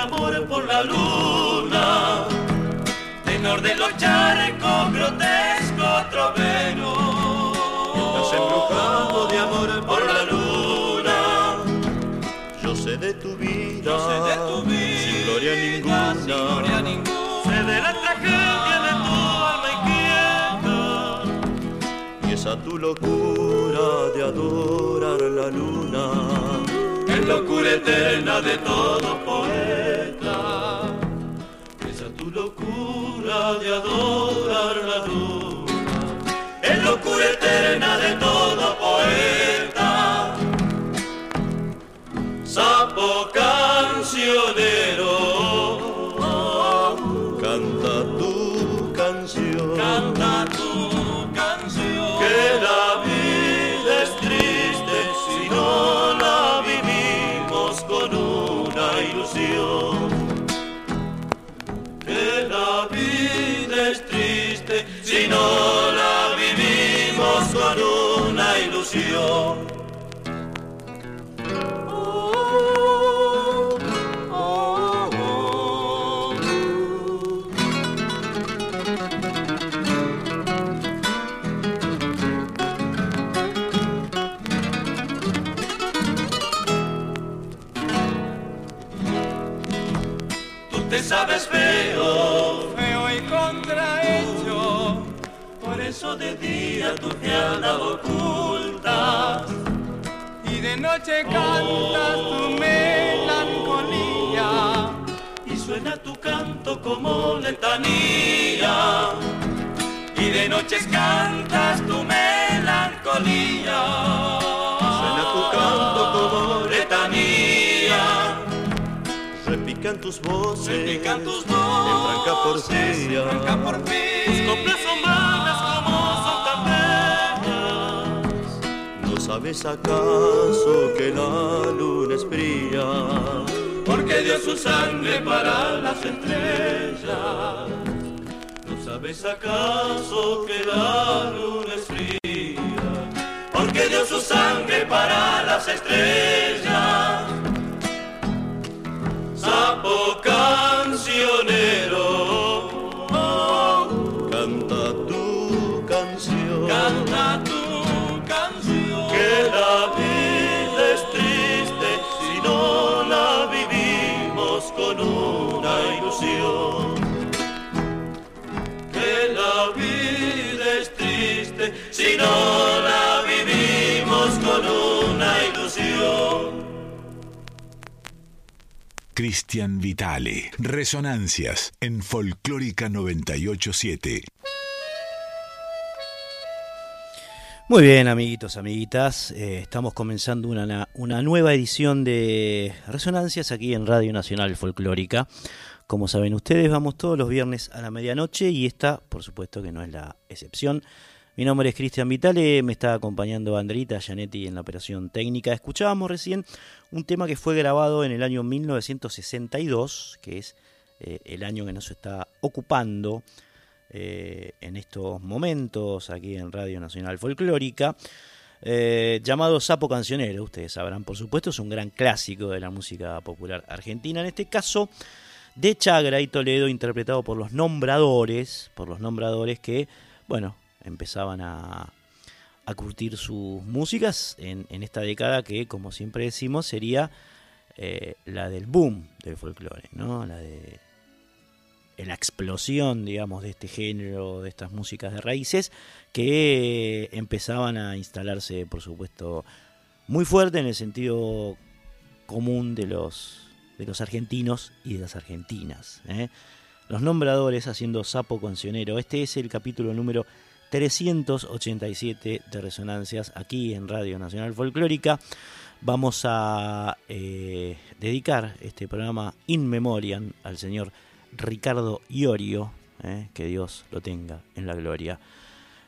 Amor por la luna. Tenor de los charcos, grotesco trovero. Estás embrujado de amor por la luna. Yo sé de tu vida, Yo sé de tu vida, sin gloria ninguna. sin gloria ninguna. Sé de la tragedia de tu alma inquieta. Y esa tu locura de adorar la luna. Es locura eterna de todo de adorar la luna. Es locura eterna de todo ocultas. y de noche cantas tu melancolía, y suena tu canto como letanía. Y de noches cantas tu melancolía. Suena tu canto como letanía. Repican tus voces. Repican tus En franca voces, porfía. en franca porfía. Tus coplas son vanas sabes acaso que la luna es fría? porque dio su sangre para las estrellas. ¿No sabes acaso que la luna es fría? Porque dio su sangre para las estrellas. Sapo cancionero, si no la vivimos con una ilusión. Cristian Vitale. Resonancias en Folclórica 987. Muy bien, amiguitos, amiguitas. eh, estamos comenzando una, una nueva edición de Resonancias aquí en Radio Nacional Folclórica. Como saben ustedes, vamos todos los viernes a la medianoche y esta, por supuesto, que no es la excepción. Mi nombre es Cristian Vitale, me está acompañando Andrita Gianetti en la operación técnica. Escuchábamos recién un tema que fue grabado en el año 1962, que es eh, el año que nos está ocupando eh, en estos momentos aquí en Radio Nacional Folclórica, eh, llamado Sapo Cancionero, ustedes sabrán por supuesto, es un gran clásico de la música popular argentina, en este caso de Chagra y Toledo, interpretado por los nombradores, por los nombradores que, bueno, empezaban a, a curtir sus músicas en, en esta década que, como siempre decimos, sería eh, la del boom del folclore, ¿no? La de la explosión, digamos, de este género, de estas músicas de raíces, que empezaban a instalarse, por supuesto, muy fuerte en el sentido común de los, de los argentinos y de las argentinas. ¿eh? Los nombradores haciendo sapo cancionero. Este es el capítulo número 387 de Resonancias aquí en Radio Nacional Folclórica. Vamos a eh, dedicar este programa in memoriam al señor Ricardo Iorio, ¿eh? que Dios lo tenga en la gloria,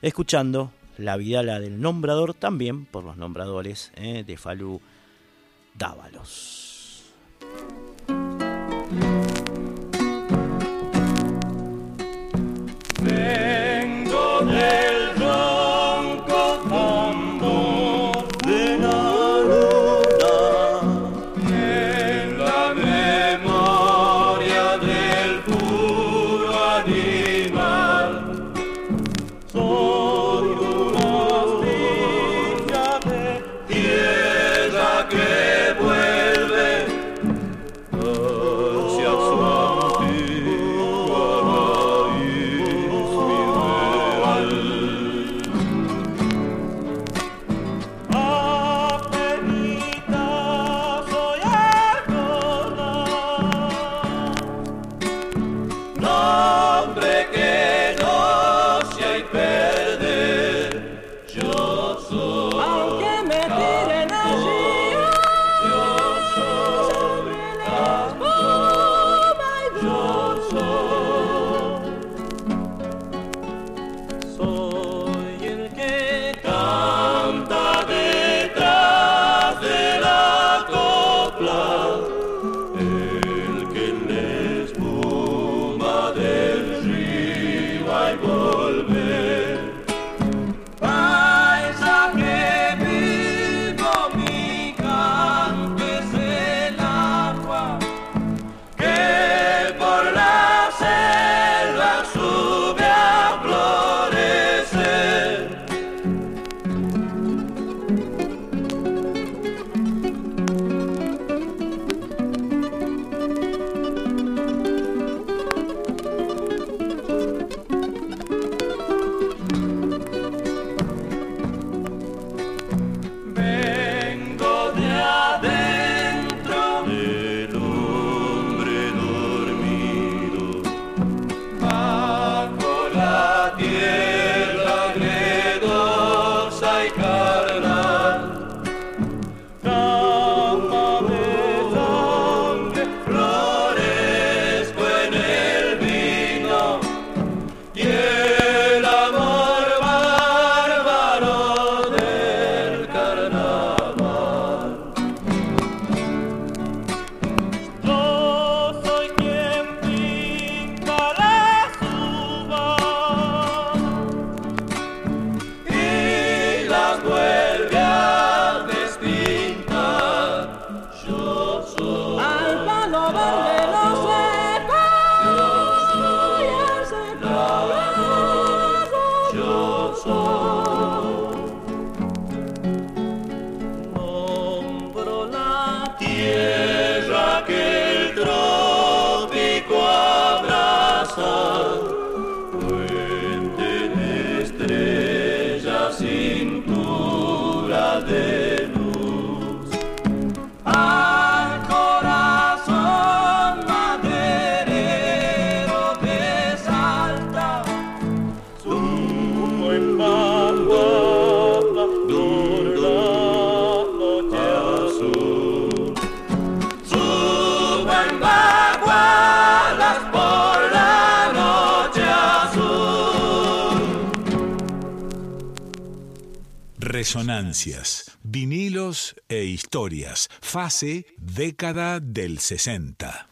escuchando la Vidala del Nombrador, también por los nombradores ¿eh? de Falú Dávalos. Vinilos e historias, fase década del 60.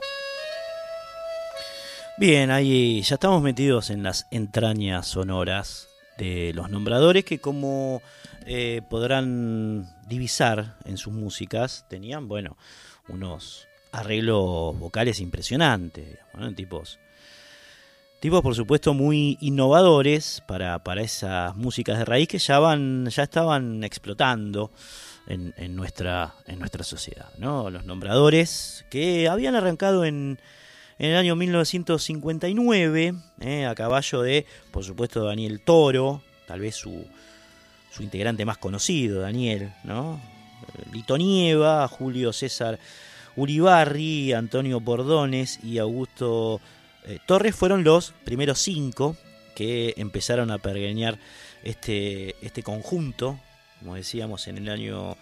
Bien, ahí ya estamos metidos en las entrañas sonoras de los nombradores que como eh, podrán divisar en sus músicas, tenían, bueno, unos arreglos vocales impresionantes, tipos tipos por supuesto muy innovadores para, para esas músicas de raíz que ya van ya estaban explotando en, en, nuestra en nuestra sociedad no los nombradores que habían arrancado en En el año 1959, eh, a caballo de, por supuesto, Daniel Toro, tal vez su, su integrante más conocido, Daniel, ¿no? Lito Nieva, Julio César Uribarri, Antonio Bordones y Augusto eh, Torres fueron los primeros cinco que empezaron a pergeñar este, este conjunto, como decíamos, en el año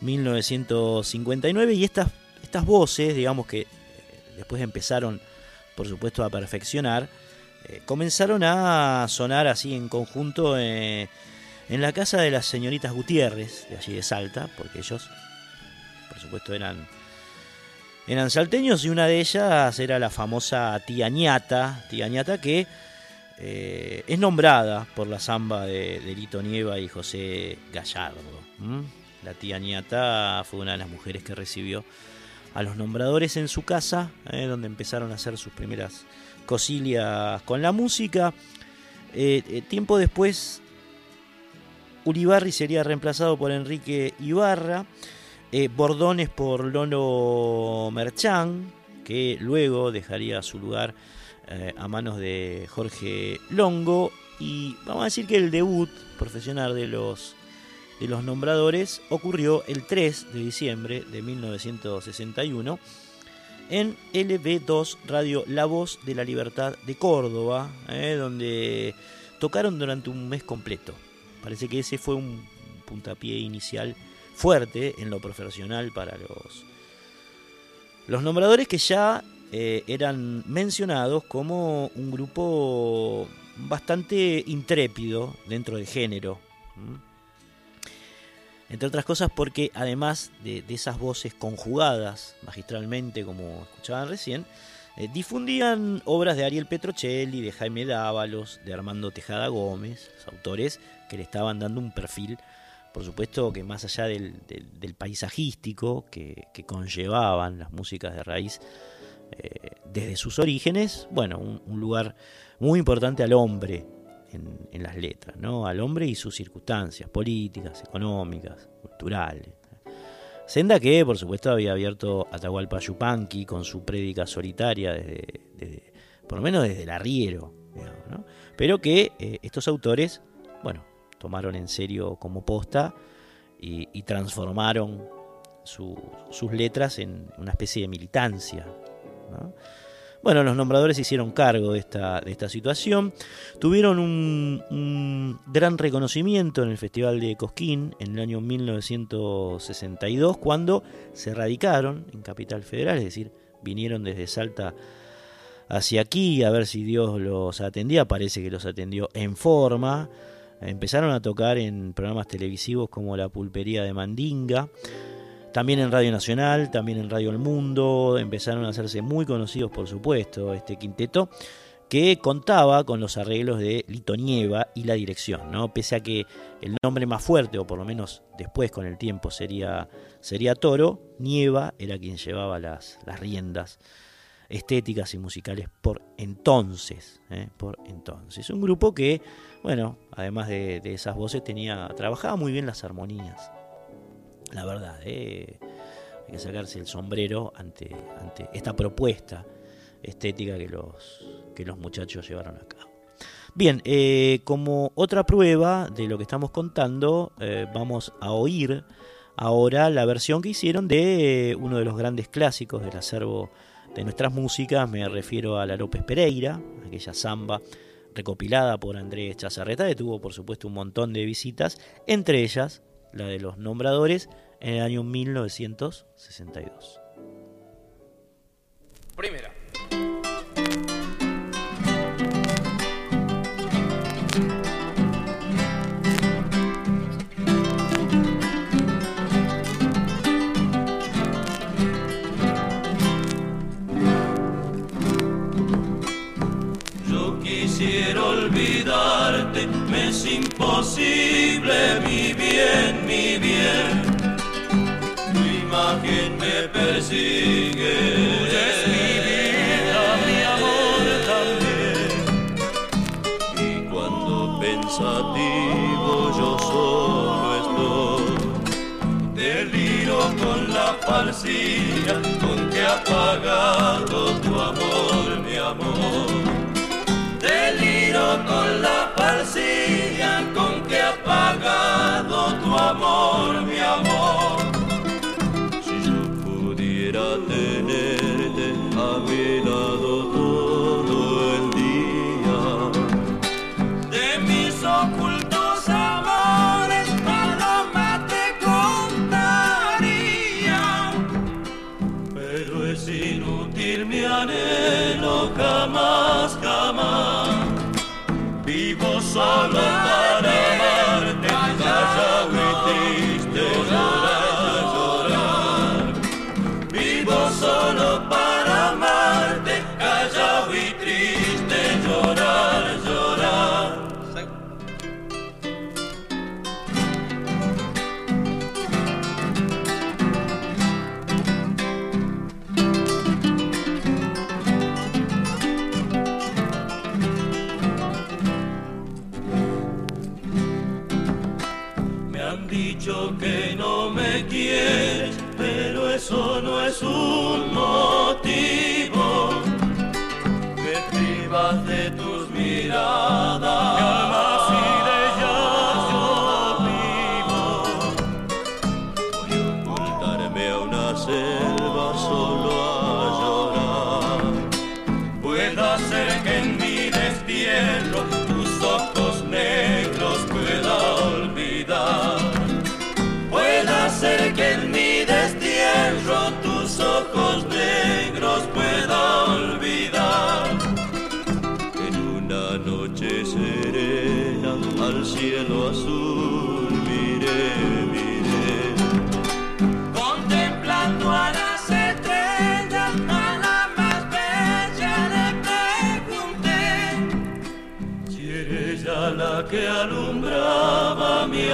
1959 y estas, estas voces, digamos que eh, después empezaron, por supuesto, a perfeccionar, eh, comenzaron a sonar así en conjunto en la casa de las señoritas Gutiérrez, de allí de Salta, porque ellos, por supuesto, eran eran salteños y una de ellas era la famosa tía ñata, tía que eh, es nombrada por la samba de, Lito Nieva y José Gallardo. La tía ñata fue una de las mujeres que recibió a los nombradores en su casa, eh, donde empezaron a hacer sus primeras cosillas con la música. Eh, tiempo después, Uribarri sería reemplazado por Enrique Ibarra. Eh, Bordones por Lono Merchán, que luego dejaría su lugar eh, a manos de Jorge Longo. Y vamos a decir que el debut profesional de los, de los nombradores ocurrió el 3 de diciembre de 1961 en LB2 Radio La Voz de la Libertad de Córdoba, eh, donde tocaron durante un mes completo. Parece que ese fue un puntapié inicial fuerte en lo profesional para los, los nombradores que ya eh, eran mencionados como un grupo bastante intrépido dentro del género. Entre otras cosas porque además de, esas voces conjugadas magistralmente, como escuchaban recién, eh, difundían obras de Ariel Petrocelli, de Jaime Dávalos, de Armando Tejada Gómez, autores que le estaban dando un perfil por supuesto que más allá del, paisajístico que, conllevaban las músicas de raíz eh, desde sus orígenes, bueno, un, lugar muy importante al hombre en, las letras, ¿no? Al hombre y sus circunstancias políticas, económicas, culturales. Senda que, por supuesto, había abierto Atahualpa Yupanqui con su prédica solitaria desde, por lo menos desde el arriero, pero que eh, estos autores, tomaron en serio como posta y, transformaron sus letras en una especie de militancia. Bueno, los nombradores se hicieron cargo de esta, situación, tuvieron un, gran reconocimiento en el Festival de Cosquín en el año 1962, cuando se radicaron en Capital Federal, es decir, vinieron desde Salta hacia aquí a ver si Dios los atendía, parece que los atendió en forma, Empezaron a tocar en programas televisivos como La Pulpería de Mandinga, también en Radio Nacional, también en Radio El Mundo, empezaron a hacerse muy conocidos por supuesto este quinteto que contaba con los arreglos de Lito Nieva y la dirección, ¿no? Pese a que el nombre más fuerte, o por lo menos después con el tiempo sería, sería Toro, Nieva era quien llevaba las, las riendas estéticas y musicales por entonces, ¿eh? por entonces. Un grupo que, bueno, además de, esas voces, tenía, trabajaba muy bien las armonías. La verdad, ¿eh? hay que sacarse el sombrero ante, ante esta propuesta estética que los, que los muchachos llevaron a cabo. Bien, eh, como otra prueba de lo que estamos contando, vamos a oír ahora la versión que hicieron de uno de los grandes clásicos del acervo de nuestras músicas, me refiero a la López Pereira, aquella samba recopilada por Andrés Chazarreta, que tuvo por supuesto un montón de visitas, entre ellas la de los nombradores en el año 1962. Primera. es imposible, mi bien, mi bien. Tu imagen me persigue. Tú eres mi vida, mi amor también. Y cuando pensativo yo solo estoy, deliro con la falsilla con que ha pagado tu amor, mi amor. Deliro con la falsilla.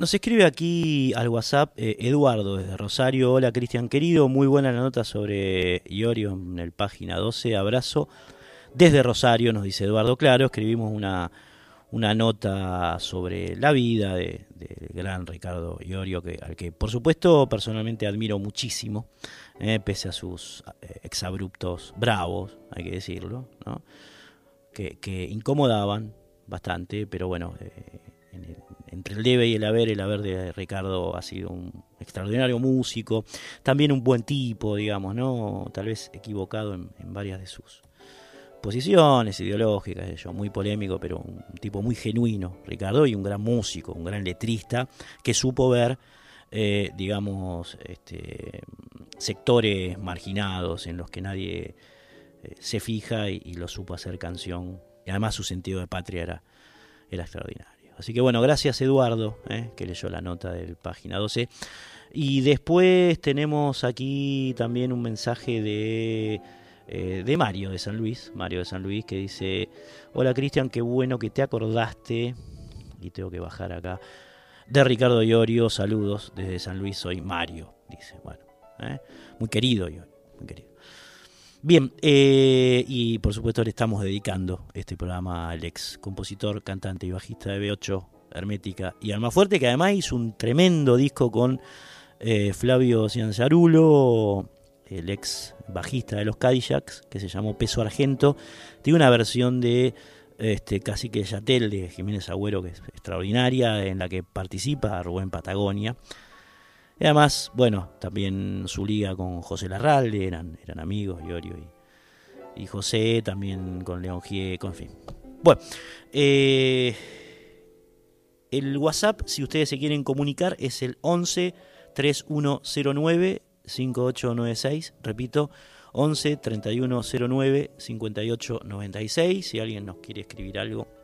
Nos escribe aquí al WhatsApp eh, Eduardo desde Rosario. Hola Cristian querido, muy buena la nota sobre Iorio en el página 12. Abrazo desde Rosario, nos dice Eduardo. Claro, escribimos una, una nota sobre la vida del de gran Ricardo Iorio, que, al que por supuesto personalmente admiro muchísimo, eh, pese a sus eh, exabruptos bravos, hay que decirlo, que, incomodaban bastante, pero bueno, eh, entre el debe y el haber, el haber de Ricardo ha sido un extraordinario músico, también un buen tipo, digamos, ¿no? tal vez equivocado en varias de sus posiciones ideológicas, yo, muy polémico, pero un tipo muy genuino, Ricardo, y un gran músico, un gran letrista, que supo ver, eh, digamos, este, sectores marginados en los que nadie eh, se fija y, lo supo hacer canción. Y además su sentido de patria era, era extraordinario. Así que bueno, gracias Eduardo, eh, que leyó la nota del página 12. Y después tenemos aquí también un mensaje de eh, de Mario de San Luis, Mario de San Luis, que dice, hola Cristian, qué bueno que te acordaste, y tengo que bajar acá, de Ricardo Iorio, saludos desde San Luis, soy Mario, dice, bueno, ¿eh? muy querido Iorio, muy querido. Bien, eh, y por supuesto le estamos dedicando este programa al ex compositor, cantante y bajista de B8, Hermética y Almafuerte, que además hizo un tremendo disco con Flavio Cianzarulo, el ex bajista de los Cadillacs, que se llamó Peso Argento, tiene una versión de este, casi que Yatel de Jiménez Agüero, que es extraordinaria, en la que participa Rubén Patagonia. Y además, bueno, también su liga con José Larralde, eran, eran amigos, Iorio y, y José, también con León Gieco, en fin. Bueno, eh, el WhatsApp, si ustedes se quieren comunicar, es el 11 3109 5896, repito, 11 3109 5896, si alguien nos quiere escribir algo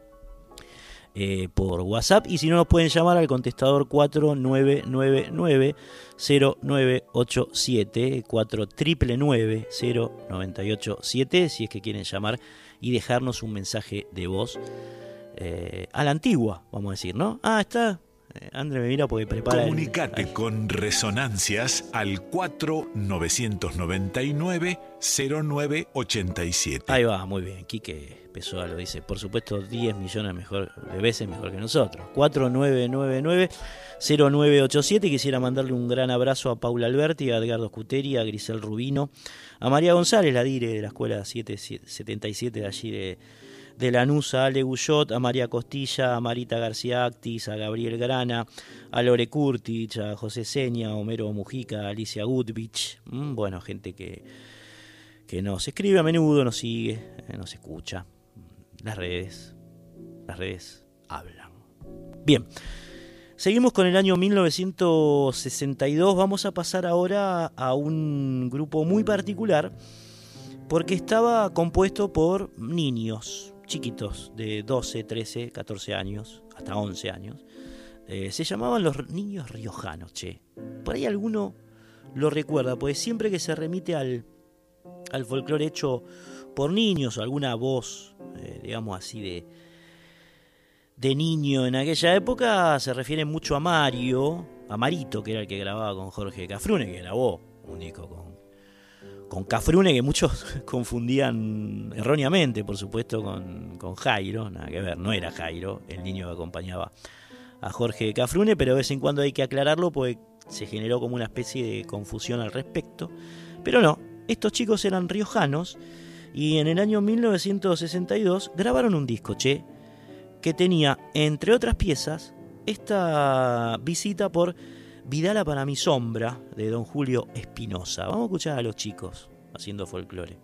eh, por WhatsApp y si no nos pueden llamar al contestador 4999 0987 4999 0987 si es que quieren llamar y dejarnos un mensaje de voz eh, a la antigua, vamos a decir, ¿no? Ah, está, eh, André me mira porque prepara. Comunicate con Resonancias al 4999-0987. Ahí va, muy bien. Quique Pessoa lo dice. Por supuesto, 10 millones mejor, de veces mejor que nosotros. 4999-0987. Quisiera mandarle un gran abrazo a Paula Alberti, a Edgardo Scuteri, a Grisel Rubino, a María González, la dire de la escuela 777 de allí de de Lanús a Ale Guyot, a María Costilla, a Marita García Actis, a Gabriel Grana, a Lore Kurtich, a José Seña, a Homero Mujica, a Alicia Goodvich. Mm, bueno, gente que, que nos escribe a menudo, nos sigue, eh, nos escucha. Las redes, las redes hablan. Bien, seguimos con el año 1962. Vamos a pasar ahora a un grupo muy particular porque estaba compuesto por niños chiquitos de 12, 13, 14 años, hasta 11 años. Eh, se llamaban los niños riojanos, che. Por ahí alguno lo recuerda, pues siempre que se remite al, al folclore hecho por niños o alguna voz, eh, digamos así, de, de niño en aquella época, se refiere mucho a Mario, a Marito, que era el que grababa con Jorge Cafrune, que grabó un disco con, con Cafrune, que muchos confundían erróneamente, por supuesto, con, con Jairo, nada que ver, no era Jairo, el niño que acompañaba a Jorge Cafrune, pero de vez en cuando hay que aclararlo porque se generó como una especie de confusión al respecto. Pero no, estos chicos eran riojanos y en el año 1962 grabaron un disco, che, que tenía, entre otras piezas, esta visita por Vidala para mi sombra de don Julio Espinosa. Vamos a escuchar a los chicos haciendo folclore.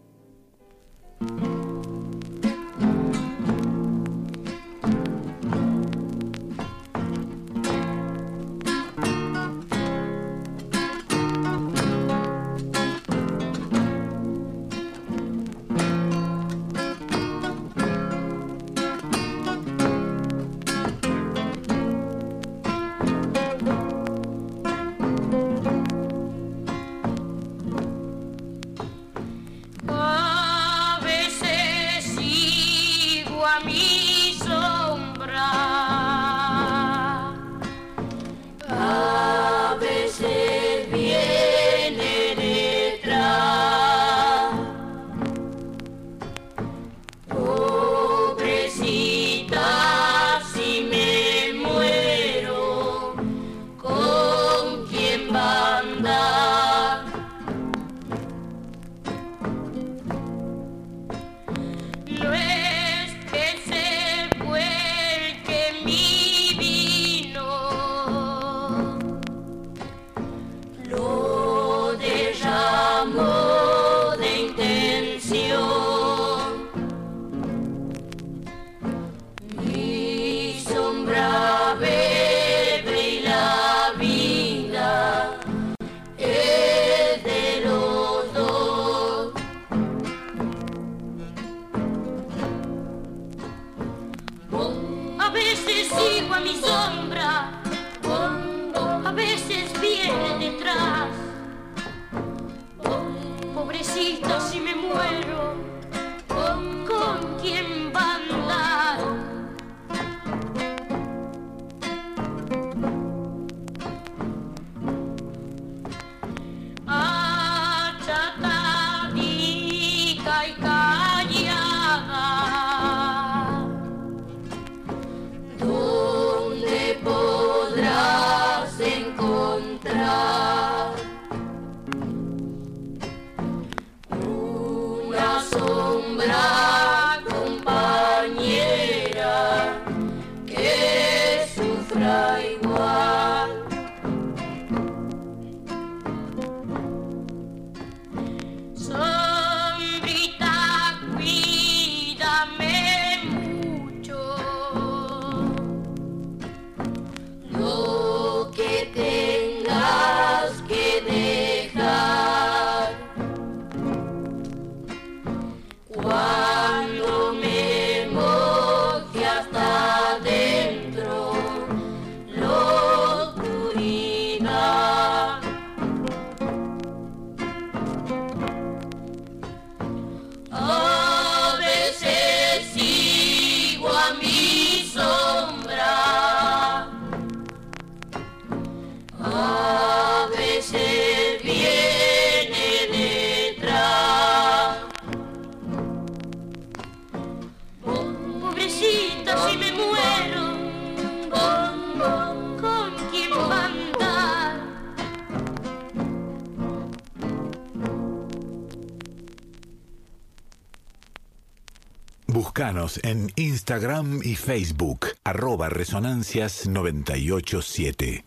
En Instagram y Facebook, arroba resonancias987.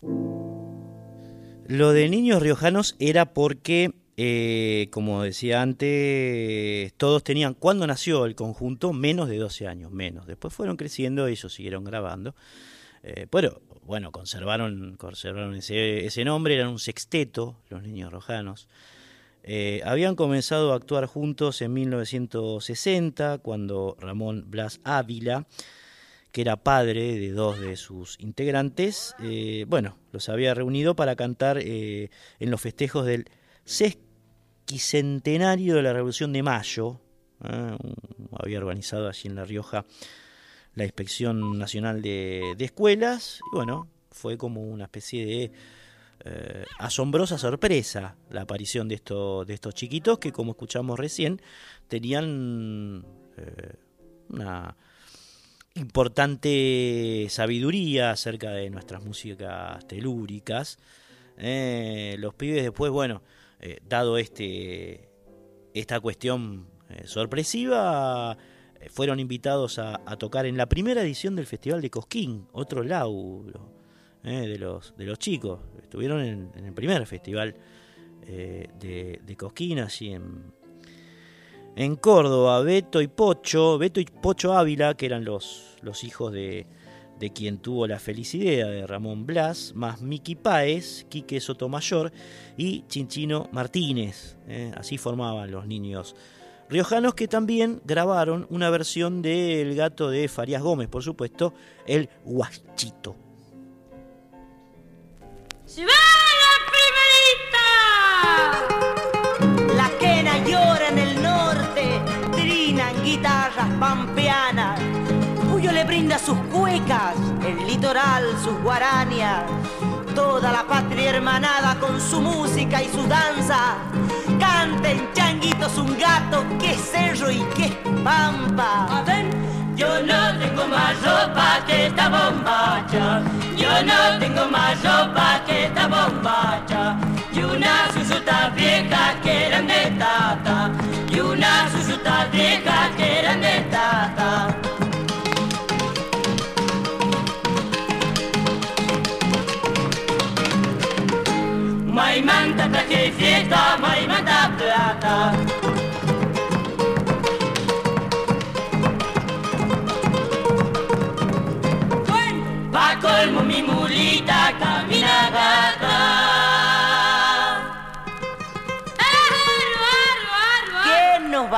Lo de niños riojanos era porque, eh, como decía antes, todos tenían, cuando nació el conjunto, menos de 12 años, menos. Después fueron creciendo, ellos siguieron grabando. Eh, pero bueno, conservaron, conservaron ese, ese nombre, eran un sexteto, los niños rojanos. Eh, habían comenzado a actuar juntos en 1960, cuando Ramón Blas Ávila, que era padre de dos de sus integrantes, eh, bueno, los había reunido para cantar en los festejos del sesquicentenario de la Revolución de Mayo. había organizado allí en La Rioja la Inspección Nacional de, Escuelas, y bueno, fue como una especie de eh, asombrosa sorpresa la aparición de, estos de estos chiquitos que, como escuchamos recién, tenían eh, una importante sabiduría acerca de nuestras músicas telúricas. Eh, los pibes después, bueno, dado este esta cuestión sorpresiva, fueron invitados a, tocar en la primera edición del Festival de Cosquín, otro laudo eh, de, los, de los chicos. Estuvieron en, el primer festival eh, de, de, Cosquín, en, en Córdoba. Beto y Pocho, Beto y Pocho Ávila, que eran los, los hijos de, de quien tuvo la feliz idea de Ramón Blas, más Miki Páez, Quique Sotomayor y Chinchino Martínez. Eh, así formaban los niños riojanos que también grabaron una versión del gato de Farías Gómez, por supuesto, el Guachito. ¡Se la primerita! La quena llora en el norte, trinan guitarras pampeanas. Cuyo le brinda sus cuecas, el litoral sus guaranias. Toda la patria hermanada con su música y su danza Canten changuitos un gato, que cerro y que pampa. Yo no tengo más ropa que esta bombacha. Yo no tengo más ropa que esta bombacha. Y una susuta vieja que eran de tata. Y una susuta vieja que eran de tata. Maimanta traje fiesta, Maimanta plata.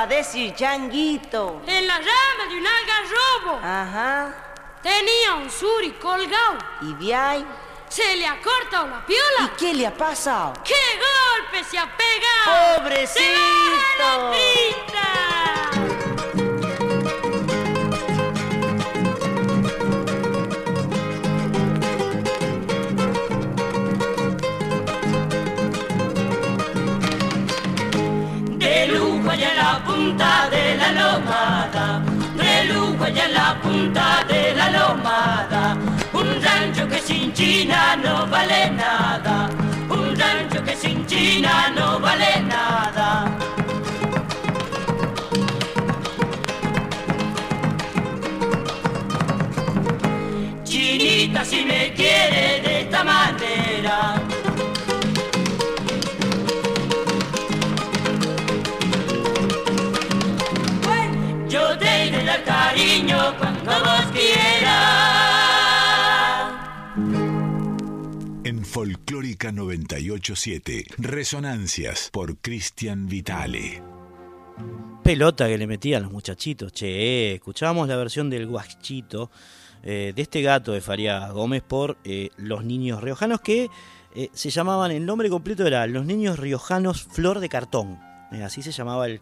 A decir Changuito? En la rama de un algarrobo. Ajá. Tenía un suri colgado. ¿Y de ahí? Se le ha cortado la piola. ¿Y qué le ha pasado? ¡Qué golpe se ha pegado! ¡Pobrecito! De punta de la lomada, lujo allá en la punta de la lomada un rancho que sin China no vale nada. Un rancho que sin China no vale nada. Chinita si me quiere de esta manera. Folclórica 987. Resonancias por Cristian Vitale. Pelota que le metían los muchachitos. Che, escuchábamos la versión del guachito eh, de este gato de Faría Gómez por eh, los niños riojanos que eh, se llamaban, el nombre completo era Los Niños Riojanos Flor de Cartón. así se llamaba el,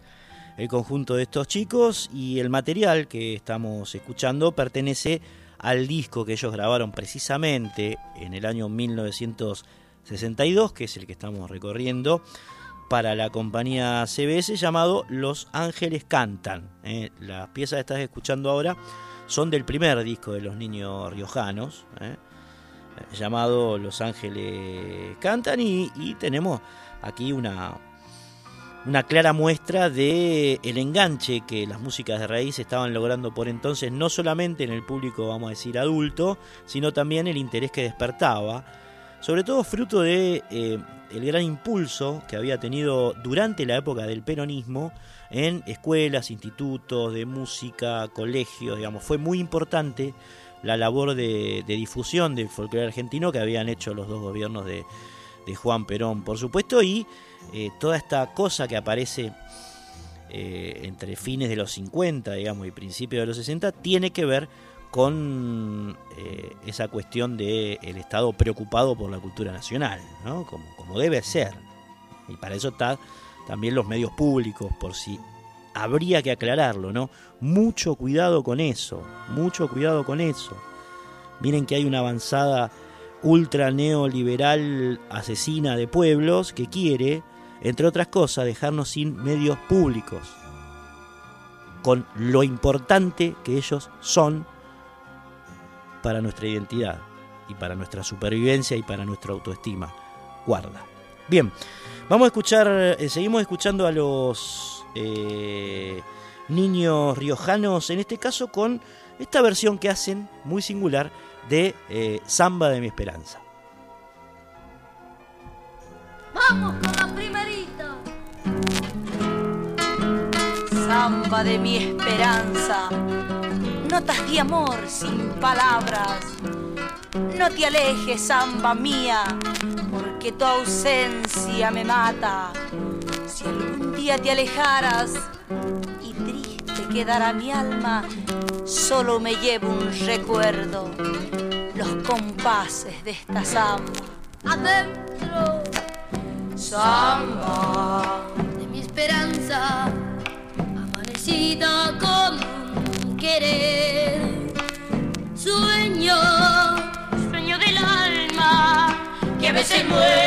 el conjunto de estos chicos y el material que estamos escuchando pertenece al disco que ellos grabaron precisamente en el año 1962, que es el que estamos recorriendo, para la compañía CBS llamado Los Ángeles Cantan. ¿eh? Las piezas que estás escuchando ahora son del primer disco de los niños riojanos, ¿eh? llamado Los Ángeles Cantan, y tenemos aquí una, una clara muestra de el enganche que las músicas de raíz estaban logrando por entonces no solamente en el público vamos a decir adulto sino también el interés que despertaba sobre todo fruto de eh, el gran impulso que había tenido durante la época del peronismo en escuelas institutos de música colegios digamos. Fue muy importante la labor de, difusión del folclore argentino que habían hecho los dos gobiernos de, Juan Perón, por supuesto, y eh, toda esta cosa que aparece eh, entre fines de los 50, digamos, y principios de los 60, tiene que ver con eh, esa cuestión del el Estado preocupado por la cultura nacional, ¿no? como, como debe ser. Y para eso está también los medios públicos, por si habría que aclararlo, ¿no? Mucho cuidado con eso, mucho cuidado con eso. Miren que hay una avanzada ultra neoliberal asesina de pueblos que quiere, entre otras cosas, dejarnos sin medios públicos, con lo importante que ellos son para nuestra identidad y para nuestra supervivencia y para nuestra autoestima. Guarda. Bien, vamos a escuchar, eh, seguimos escuchando a los eh, niños riojanos, en este caso con esta versión que hacen muy singular de eh, Samba de mi Esperanza. Vamos con la primerita. Samba de mi esperanza, notas de amor sin palabras. No te alejes, samba mía, porque tu ausencia me mata. Si algún día te alejaras y triste quedara mi alma, solo me llevo un recuerdo, los compases de esta samba. Adentro, samba de mi esperanza, amanecida con un querer. Sueño, sueño del alma, que a veces muere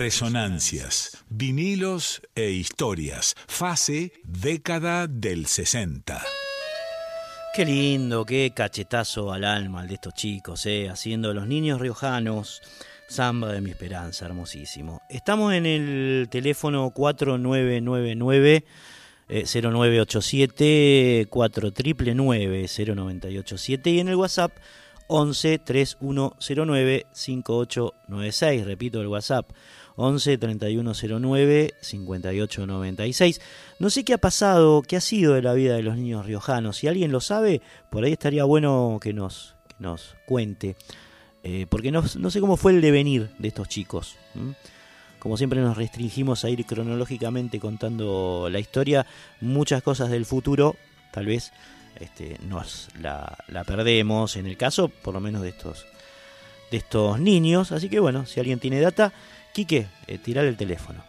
Resonancias, vinilos e historias. Fase década del 60. Qué lindo, qué cachetazo al alma de estos chicos, eh, haciendo los niños riojanos. Samba de mi esperanza, hermosísimo. Estamos en el teléfono 4999 0987 4999 0987 y en el WhatsApp 11 3109 5896. Repito el WhatsApp 11 3109 5896. No sé qué ha pasado, qué ha sido de la vida de los niños riojanos. Si alguien lo sabe, por ahí estaría bueno que nos, nos cuente. Eh, porque no, sé cómo fue el devenir de estos chicos. Como siempre nos restringimos a ir cronológicamente contando la historia, muchas cosas del futuro tal vez este, nos la, perdemos en el caso, por lo menos de estos, de estos niños. Así que bueno, si alguien tiene data, Quique, eh, tirar el teléfono.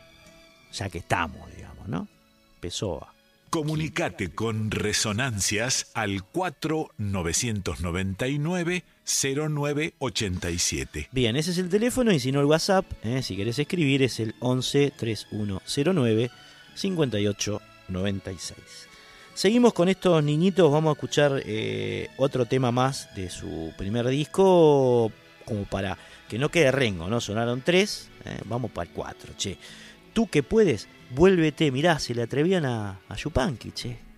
Ya que estamos, digamos, ¿no? Pessoa. Comunicate con Resonancias al 4999 0987. Bien, ese es el teléfono y si no el WhatsApp, eh, si querés escribir, es el 11 3109 5896. Seguimos con estos niñitos, vamos a escuchar eh, otro tema más de su primer disco, como para que no quede rengo, ¿no? Sonaron tres, eh, vamos para el cuatro, che. Tú que puedes, vuélvete, mirá, se le atrevían a, a Yupanqui, che.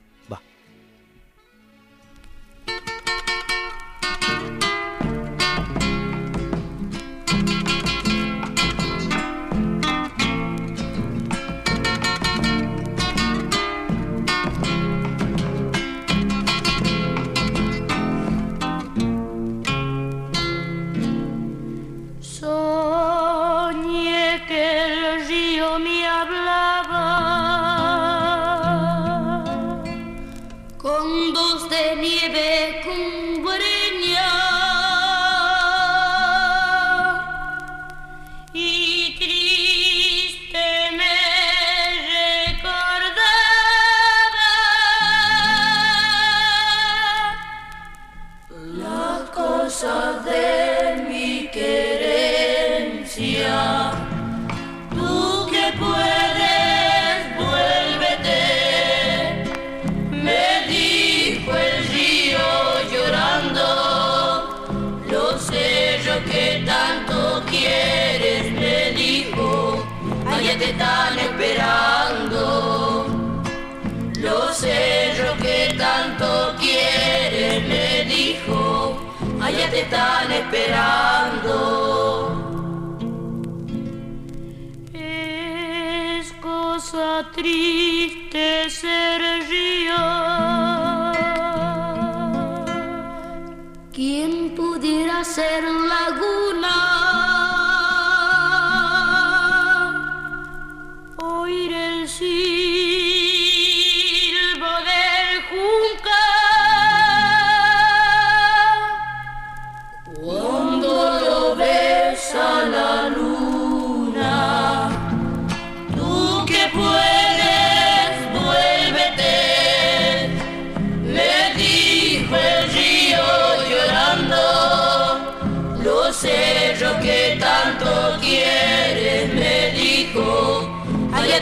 Están esperando. Es cosa triste ser río. ¿Quién pudiera ser laguna?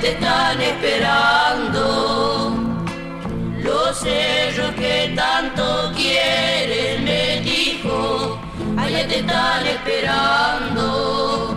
Te están esperando. Los sellos que tanto quieren, me dijo, allá te están esperando.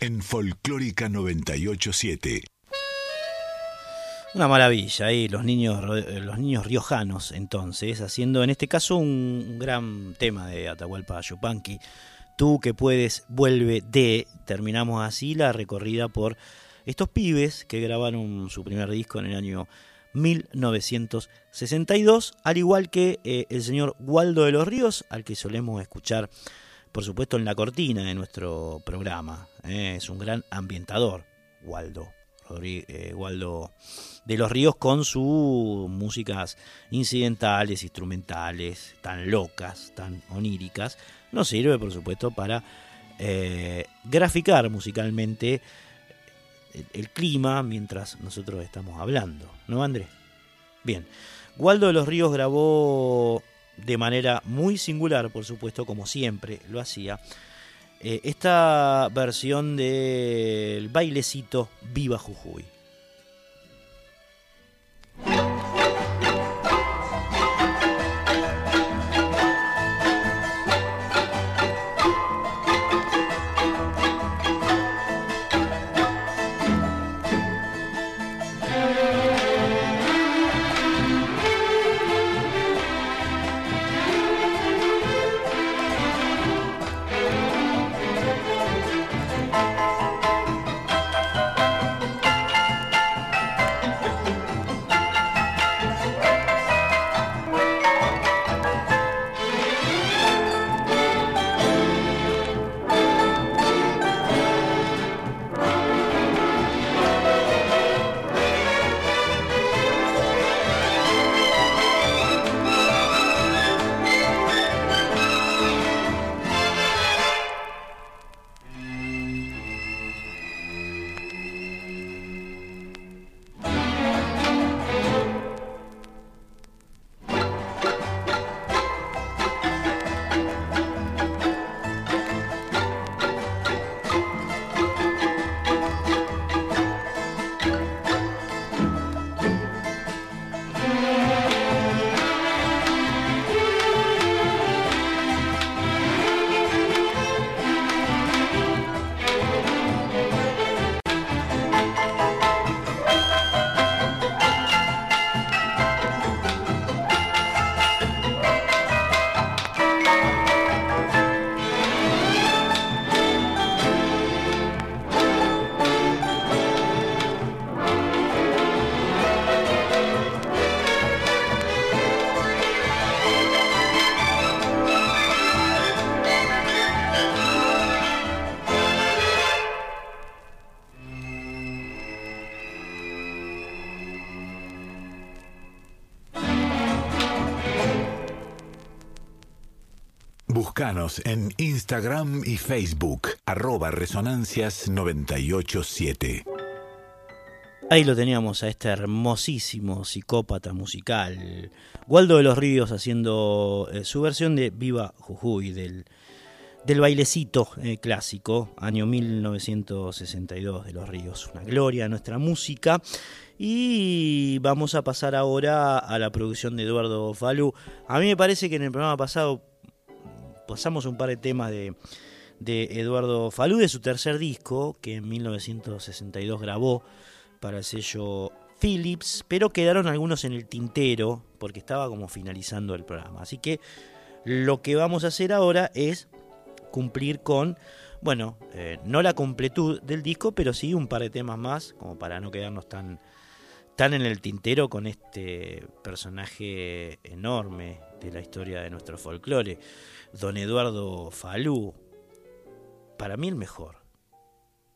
En Folclórica 987. Una maravilla, ahí los niños, los niños riojanos entonces, haciendo en este caso un, gran tema de Atahualpa Yupanqui. Tú que puedes, vuelve de. Terminamos así la recorrida por estos pibes que grabaron su primer disco en el año 1962, al igual que eh, el señor Waldo de los Ríos, al que solemos escuchar, por supuesto, en la cortina de nuestro programa. Eh, es un gran ambientador, Waldo. Eh, Waldo de los Ríos con sus músicas incidentales, instrumentales, tan locas, tan oníricas, nos sirve por supuesto para graficar musicalmente el, clima mientras nosotros estamos hablando, ¿no, Andrés? Bien, Waldo de los Ríos grabó de manera muy singular, por supuesto, como siempre lo hacía, eh, esta versión del bailecito Viva Jujuy. En Instagram y Facebook, arroba resonancias987. Ahí lo teníamos a este hermosísimo psicópata musical, Waldo de los Ríos haciendo eh, su versión de Viva Jujuy, del, del bailecito eh, clásico, año 1962 de los Ríos. Una gloria a nuestra música. Y vamos a pasar ahora a la producción de Eduardo Falú. A mí me parece que en el programa pasado pasamos un par de temas de, Eduardo Falú, de su tercer disco, que en 1962 grabó para el sello Philips, pero quedaron algunos en el tintero porque estaba como finalizando el programa. Así que lo que vamos a hacer ahora es cumplir con, bueno, eh, no la completud del disco, pero sí un par de temas más, como para no quedarnos tan, tan en el tintero con este personaje enorme de la historia de nuestro folclore Don Eduardo Falú, para mí el mejor.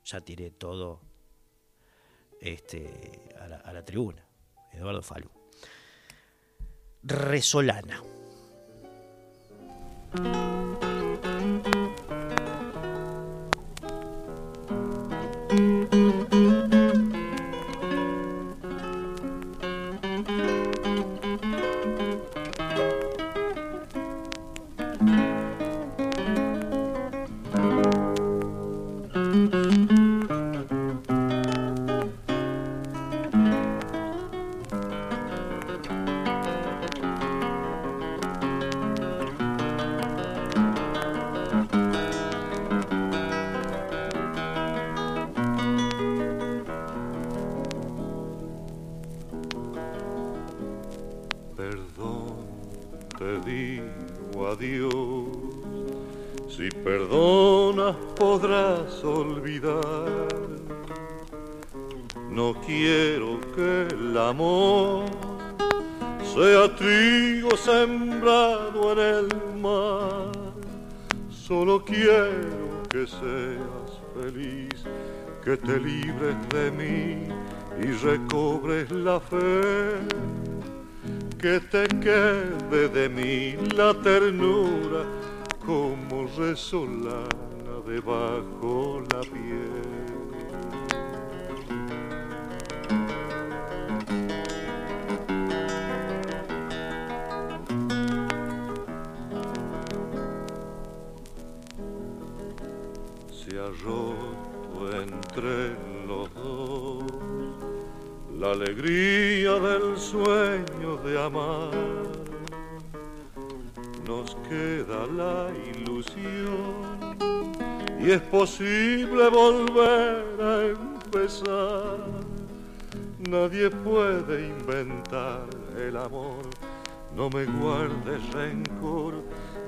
Ya tiré todo este, a, la, a la tribuna. Eduardo Falú. Resolana. Alegría del sueño de amar nos queda la ilusión y es posible volver a empezar. Nadie puede inventar el amor, no me guardes rencor,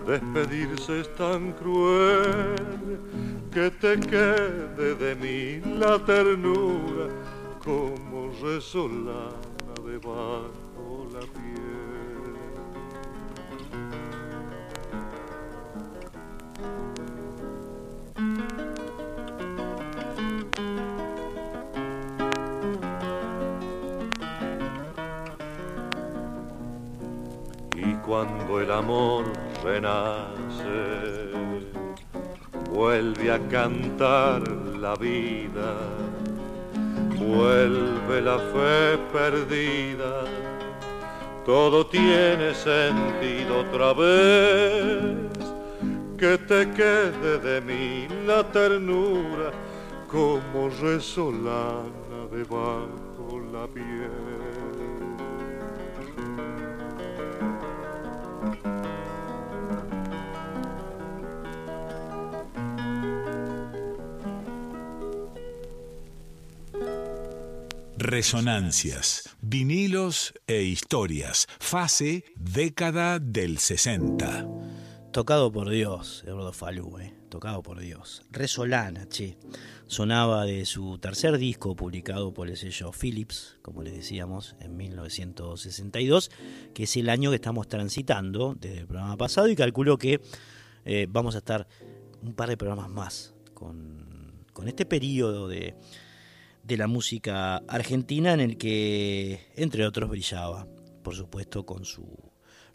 despedirse es tan cruel que te quede de mí la ternura como resolana debajo la piel. Y cuando el amor renace, vuelve a cantar la vida, vuelve la fe perdida, todo tiene sentido otra vez que te quede de mí la ternura como resolana debajo la piel. Resonancias, vinilos e historias. Fase década del 60. Tocado por Dios, Eduardo Falú, eh. tocado por Dios. Resolana, che. Sonaba de su tercer disco publicado por el sello Philips, como le decíamos, en 1962, que es el año que estamos transitando desde el programa pasado y calculo que eh, vamos a estar un par de programas más con, con este periodo de, de la música argentina en el que, entre otros, brillaba, por supuesto, con su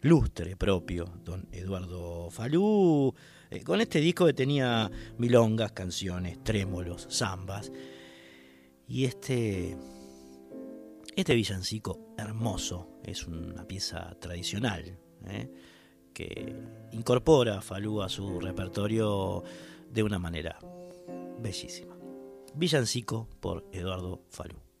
lustre propio, don Eduardo Falú, eh, con este disco que tenía milongas, canciones, trémolos, zambas, y este, este villancico hermoso, es una pieza tradicional, eh, que incorpora Falú a su repertorio de una manera bellísima. Villancico por Eduardo Falú.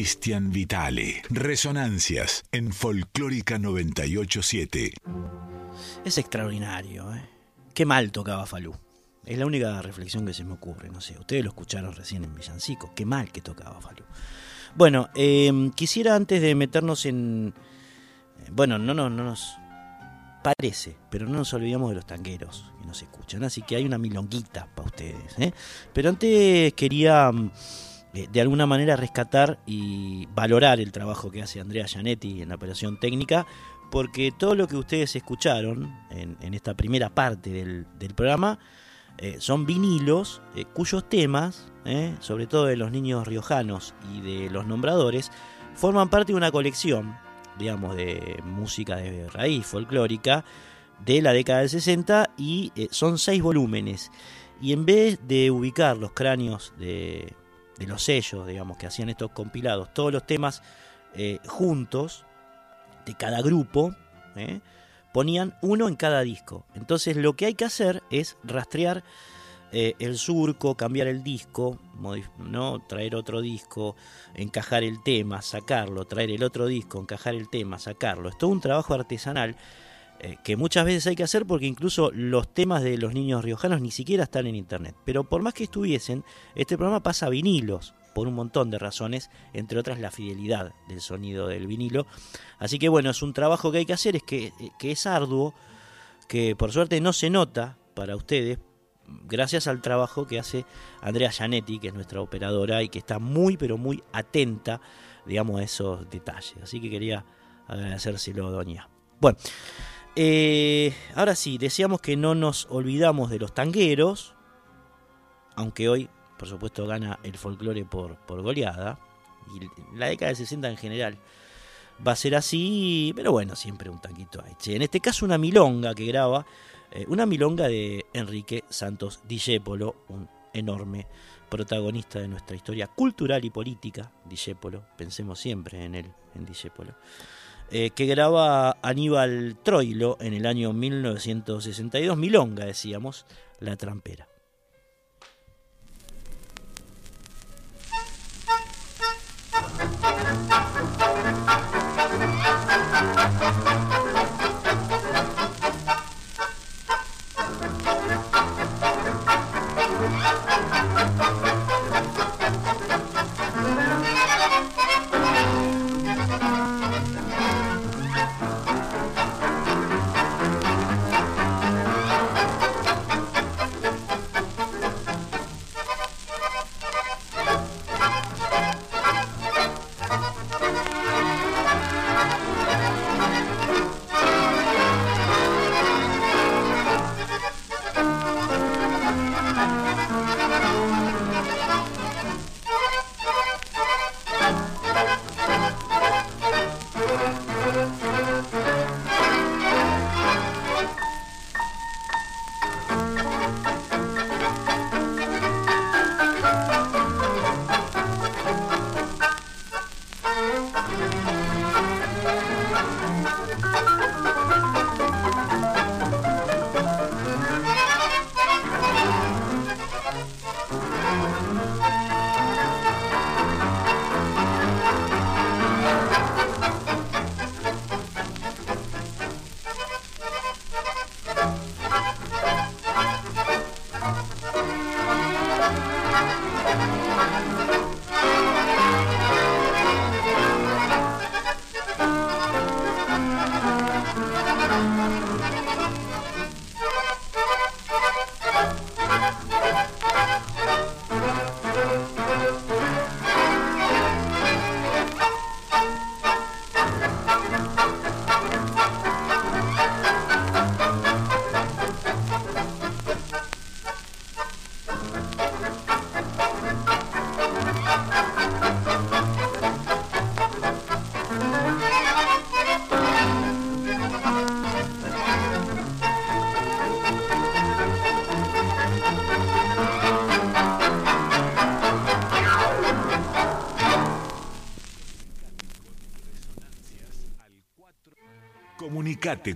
Cristian Vitale. Resonancias en Folclórica 987. Es extraordinario, ¿eh? Qué mal tocaba Falú. Es la única reflexión que se me ocurre, no sé. Ustedes lo escucharon recién en Villancico. Qué mal que tocaba Falú. Bueno, em, quisiera antes de meternos en... Bueno, no, no, no nos parece, pero no nos olvidamos de los tangueros que nos escuchan. Así que hay una milonguita para ustedes. ¿eh? Pero antes quería mm, eh, de alguna manera rescatar y valorar el trabajo que hace Andrea Gianetti en la operación técnica, porque todo lo que ustedes escucharon en, esta primera parte del, programa eh, son vinilos cuyos temas, sobre todo de los niños riojanos y de los nombradores, forman parte de una colección digamos, de música de raíz folclórica de la década del 60 y eh, son seis volúmenes. Y en vez de ubicar los cráneos de, los sellos, digamos, que hacían estos compilados, todos los temas eh, juntos de cada grupo, eh, ponían uno en cada disco. Entonces lo que hay que hacer es rastrear eh, el surco, cambiar el disco, ¿no? traer otro disco, encajar el tema, sacarlo, traer el otro disco, encajar el tema, sacarlo. Es todo un trabajo artesanal eh, que muchas veces hay que hacer porque incluso los temas de los niños riojanos ni siquiera están en internet. Pero por más que estuviesen, este programa pasa a vinilos por un montón de razones, entre otras la fidelidad del sonido del vinilo. Así que bueno, es un trabajo que hay que hacer, es que, eh, que es arduo, que por suerte no se nota para ustedes, gracias al trabajo que hace Andrea Gianetti, que es nuestra operadora y que está muy, pero muy atenta, digamos, a esos detalles. Así que quería agradecérselo, doña. Bueno, eh, ahora sí, decíamos que no nos olvidamos de los tangueros, aunque hoy, por supuesto, gana el folclore por, por goleada, y la década del 60 en general va a ser así, pero bueno, siempre un tanquito ahí. En este caso una milonga que graba eh, una milonga de Enrique Santos Discépolo, un enorme protagonista de nuestra historia cultural y política, Discépolo, pensemos siempre en él, en Discépolo, eh, que graba Aníbal Troilo en el año 1962, milonga decíamos, La Trampera.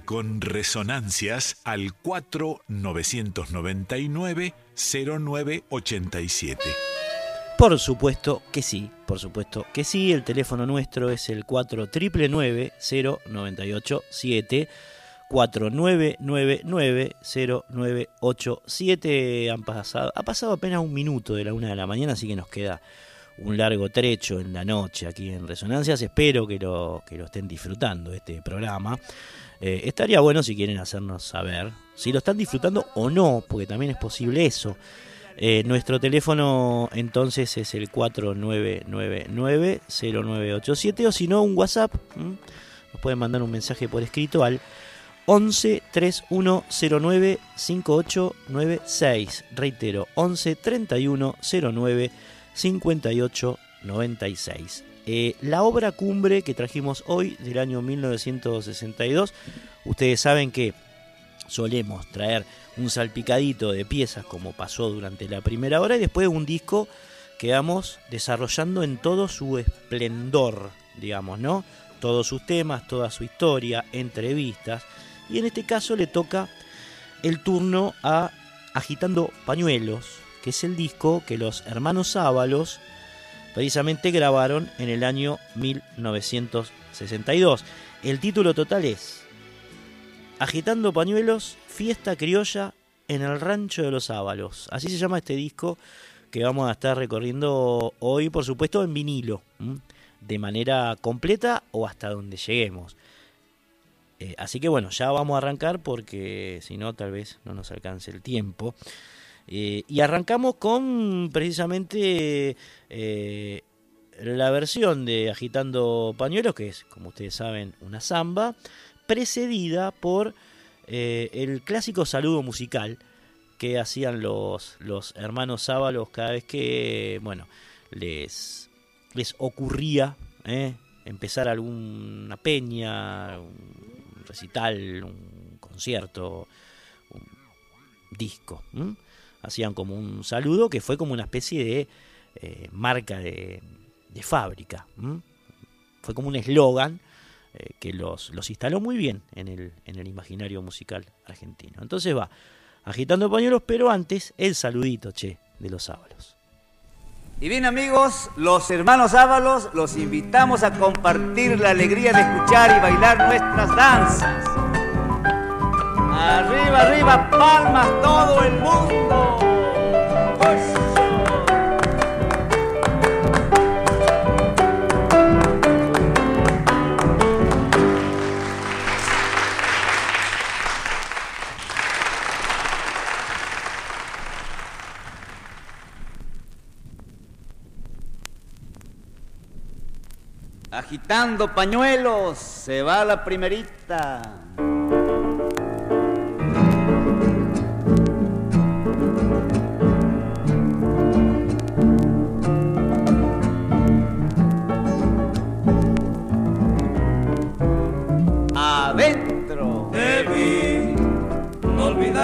Con Resonancias al 4999-0987. Por supuesto que sí, por supuesto que sí. El teléfono nuestro es el 4999-0987. 4999-0987. Han pasado, ha pasado apenas un minuto de la una de la mañana, así que nos queda un largo trecho en la noche aquí en Resonancias. Espero que lo, que lo estén disfrutando este programa. Eh, estaría bueno si quieren hacernos saber si lo están disfrutando o no, porque también es posible eso. Eh, nuestro teléfono entonces es el 4999-0987 o si no un WhatsApp. Nos pueden mandar un mensaje por escrito al 11 3109 5896. Reitero, 11 3109 5896. Eh, la obra cumbre que trajimos hoy del año 1962, ustedes saben que solemos traer un salpicadito de piezas como pasó durante la primera hora y después un disco que vamos desarrollando en todo su esplendor, digamos, ¿no? Todos sus temas, toda su historia, entrevistas. Y en este caso le toca el turno a Agitando Pañuelos, que es el disco que los hermanos Ábalos precisamente grabaron en el año 1962. El título total es Agitando Pañuelos, Fiesta Criolla en el Rancho de los Ábalos. Así se llama este disco que vamos a estar recorriendo hoy, por supuesto, en vinilo, de manera completa o hasta donde lleguemos. Eh, así que bueno, ya vamos a arrancar porque si no, tal vez no nos alcance el tiempo. Eh, y arrancamos con precisamente eh, la versión de Agitando Pañuelos, que es, como ustedes saben, una samba, precedida por eh, el clásico saludo musical que hacían los, los hermanos Sábalos cada vez que, bueno, les, les ocurría empezar alguna peña, un recital, un concierto, un disco hacían como un saludo que fue como una especie de eh, marca de, fábrica. Fue como un eslogan eh, que los, instaló muy bien en el, en el imaginario musical argentino. Entonces va, agitando pañuelos, pero antes el saludito, che, de los Ábalos. Y bien amigos, los hermanos Ábalos los invitamos a compartir la alegría de escuchar y bailar nuestras danzas. Arriba, arriba, palmas todo el mundo. Agitando pañuelos, se va la primerita.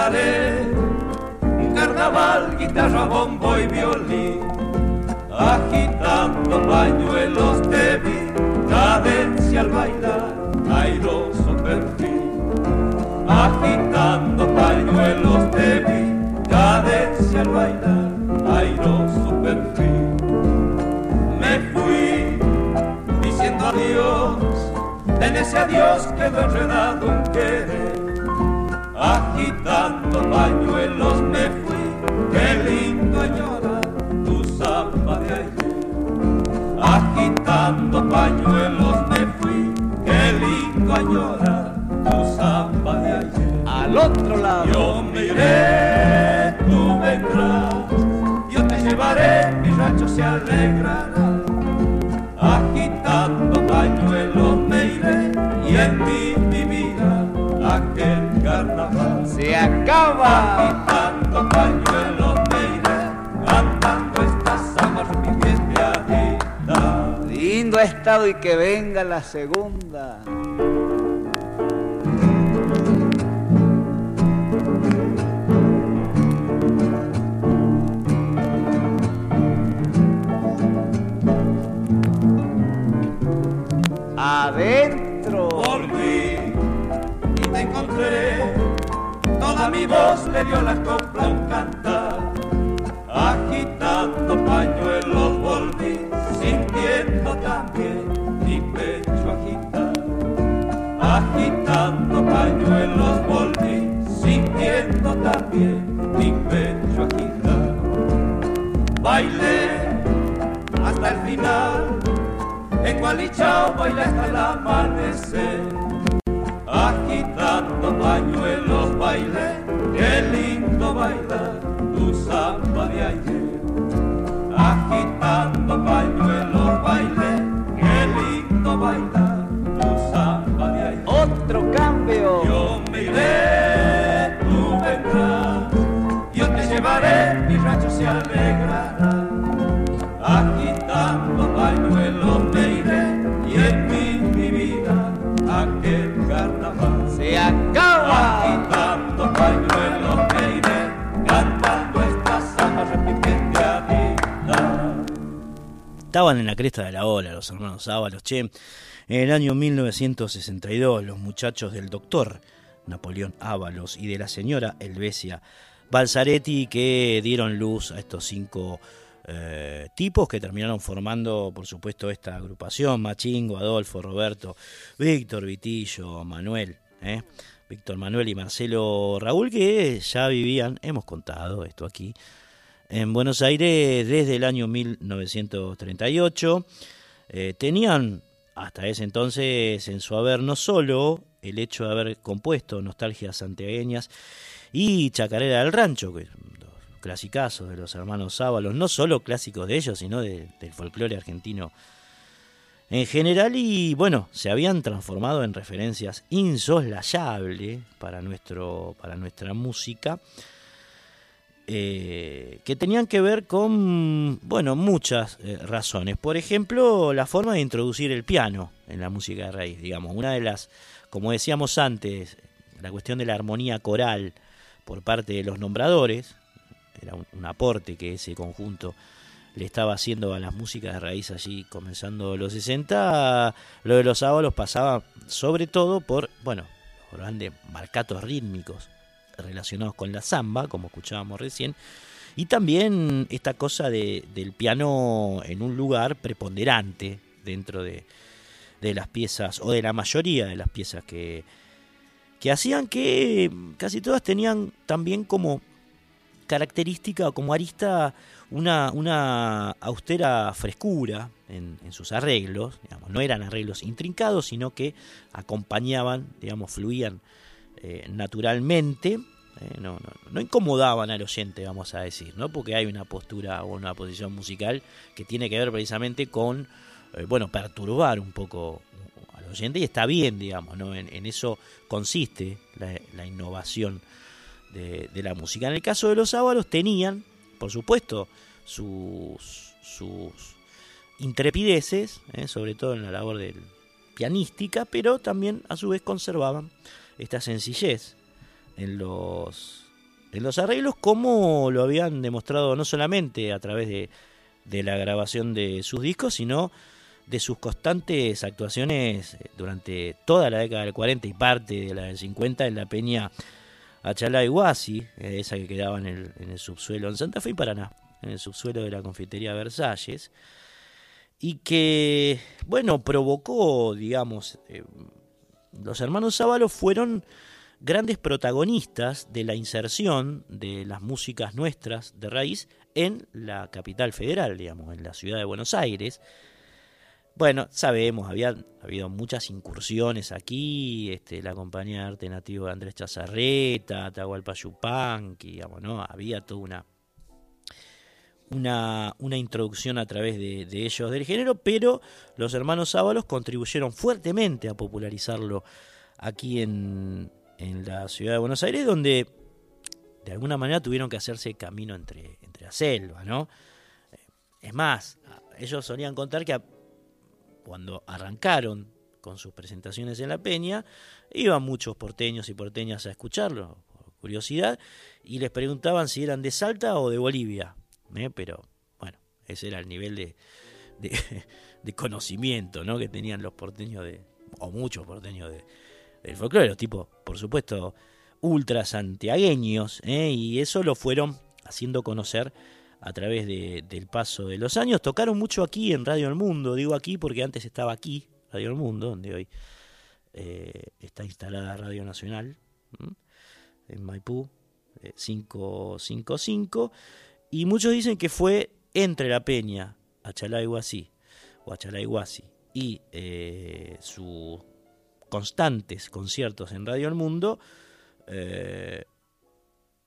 Un carnaval, guitarra, bombo y violín. Agitando pañuelos te vi cadencia al bailar, airoso perfil. Agitando pañuelos te vi, cadencia al bailar, airoso perfil. Me fui diciendo adiós, en ese adiós quedó enredado un querer. Agitando pañuelos me fui, qué lindo añora tu zapa de ayer agitando pañuelos me fui, qué lindo añora tu samba de ayer. Al otro lado. Yo me iré, tú vendrás, yo te llevaré, mi rancho se alegrará. Agitando pañuelos me iré y en mí acaba. Agitando pañuelos me iré, cantando estas samba Lindo ha estado y que venga la segunda. Adentro. Volví y te encontré. A mi voz le dio la copla un cantar, agitando pañuelos volví, sintiendo también mi pecho agitar. Agitando pañuelos volví, sintiendo también mi pecho agitar. Bailé hasta el final, en Gualichao bailé hasta el amanecer, agitando pañuelos bailé, qué lindo bailar tu samba de ayer, agitando pañuelos bailé, qué lindo bailar tu samba de ayer. Otro cambio. Yo me iré, tú vendrás, yo te llevaré, mi rancho se alegrará. Estaban en la cresta de la ola los hermanos Ábalos, che. En el año 1962, los muchachos del doctor Napoleón Ábalos y de la señora Elvesia Balzaretti que dieron luz a estos cinco eh, tipos que terminaron formando, por supuesto, esta agrupación: Machingo, Adolfo, Roberto, Víctor, Vitillo, Manuel, ¿eh? Víctor Manuel y Marcelo Raúl, que ya vivían, hemos contado esto aquí, en Buenos Aires desde el año 1938. Eh, tenían hasta ese entonces en su haber no solo el hecho de haber compuesto nostalgias santiagueñas y Chacarera del Rancho, que los clasicazos de los hermanos Sábalos, no solo clásicos de ellos, sino de- del folclore argentino en general y bueno, se habían transformado en referencias insoslayables para, nuestro, para nuestra música eh, que tenían que ver con, bueno, muchas eh, razones. Por ejemplo, la forma de introducir el piano en la música de raíz, digamos. Una de las, como decíamos antes, la cuestión de la armonía coral por parte de los nombradores, era un, aporte que ese conjunto le estaba haciendo a las músicas de raíz allí comenzando los 60, lo de los ábalos pasaba sobre todo por, bueno, los grandes marcatos rítmicos relacionados con la samba, como escuchábamos recién, y también esta cosa de, del piano en un lugar preponderante dentro de, las piezas, o de la mayoría de las piezas que, que hacían que casi todas tenían también como característica como arista una, una austera frescura en, sus arreglos, no eran arreglos intrincados, sino que acompañaban, digamos, fluían eh, naturalmente, eh, no, no, incomodaban al oyente, vamos a decir, ¿no? porque hay una postura o una posición musical que tiene que ver precisamente con, eh, bueno, perturbar un poco al oyente y está bien, digamos, ¿no? en, eso consiste la, innovación de, la música. En el caso de los ábalos tenían, por supuesto, sus, sus intrepideces, sobre todo en la labor del pianística, pero también a su vez conservaban esta sencillez en los, en los arreglos, como lo habían demostrado no solamente a través de, de la grabación de sus discos, sino de sus constantes actuaciones durante toda la década del 40 y parte de la del 50 en la peña Achalá y Guasi, esa que quedaba en el, en el subsuelo en Santa Fe y Paraná, en el subsuelo de la confitería Versalles, y que, bueno, provocó, digamos, eh, los hermanos Sábalos fueron grandes protagonistas de la inserción de las músicas nuestras de raíz en la capital federal, digamos, en la ciudad de Buenos Aires. Bueno, sabemos, había habido muchas incursiones aquí, este, la compañía de arte nativo de Andrés Chazarreta, Atahualpa Yupanqui, digamos, ¿no? Había toda una, una, una introducción a través de, ellos del género, pero los hermanos Ábalos contribuyeron fuertemente a popularizarlo aquí en, en la ciudad de Buenos Aires, donde de alguna manera tuvieron que hacerse camino entre, entre la selva, ¿no? Es más, ellos solían contar que cuando arrancaron con sus presentaciones en la Peña, iban muchos porteños y porteñas a escucharlo, por curiosidad, y les preguntaban si eran de Salta o de Bolivia. ¿Eh? Pero bueno, ese era el nivel de, de, conocimiento ¿no? que tenían los porteños, de, o muchos porteños de, del folclore, los tipos, por supuesto, ultra santiagueños, ¿eh? y eso lo fueron haciendo conocer a través de, del paso de los años. Tocaron mucho aquí en Radio El Mundo, digo aquí porque antes estaba aquí, Radio El Mundo, donde hoy eh, está instalada Radio Nacional en Maipú, 555, y muchos dicen que fue entre La Peña, Achalay-Huasí, o y sus constantes conciertos en Radio El Mundo,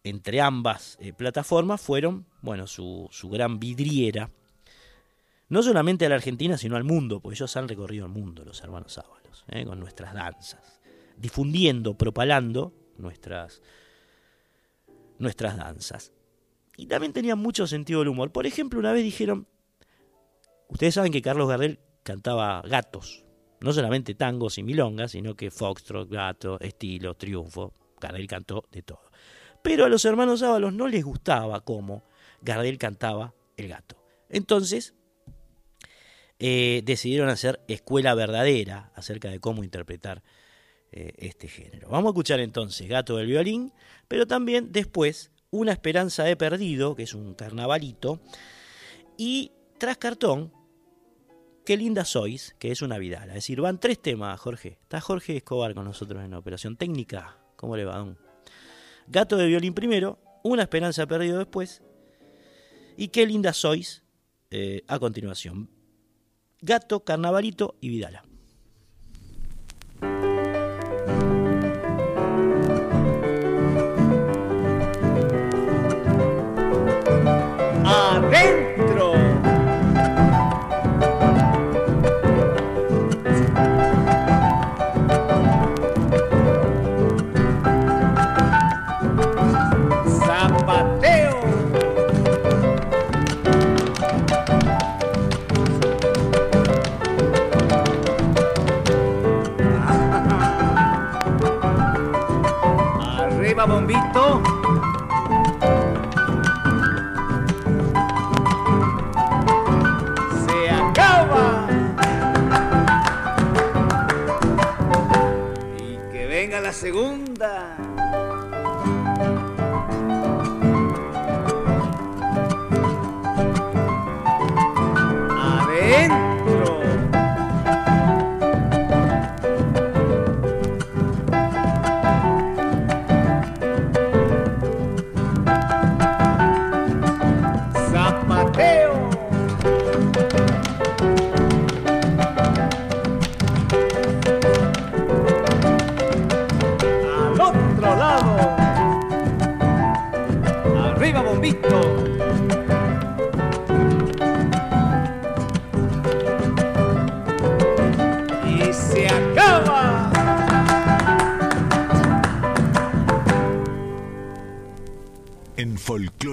entre ambas plataformas fueron, bueno, su, gran vidriera no solamente a la Argentina, sino al mundo, porque ellos han recorrido el mundo, los hermanos Ábalos, ¿eh? con nuestras danzas, difundiendo, propalando nuestras, nuestras danzas. Y también tenían mucho sentido del humor. Por ejemplo, una vez dijeron, ustedes saben que Carlos Gardel cantaba gatos, no solamente tangos y milongas, sino que foxtrot, gato, estilo, triunfo. Gardel cantó de todo. Pero a los hermanos Ábalos no les gustaba cómo Gardel cantaba el gato. Entonces eh, decidieron hacer escuela verdadera acerca de cómo interpretar eh, este género. Vamos a escuchar entonces Gato del Violín, pero también después Una Esperanza de Perdido, que es un carnavalito, y Tras Cartón, Qué linda sois, que es una vidala. Es decir, van tres temas, Jorge. Está Jorge Escobar con nosotros en la operación técnica. ¿Cómo le va, don? Gato de violín primero, Una Esperanza Perdido después, y Qué linda sois eh, a continuación. Gato, Carnavalito y Vidala. Bombito. Se acaba. Y que venga la segunda.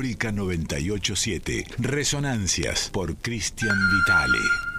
Folclórica 987. Resonancias por Cristian Vitale.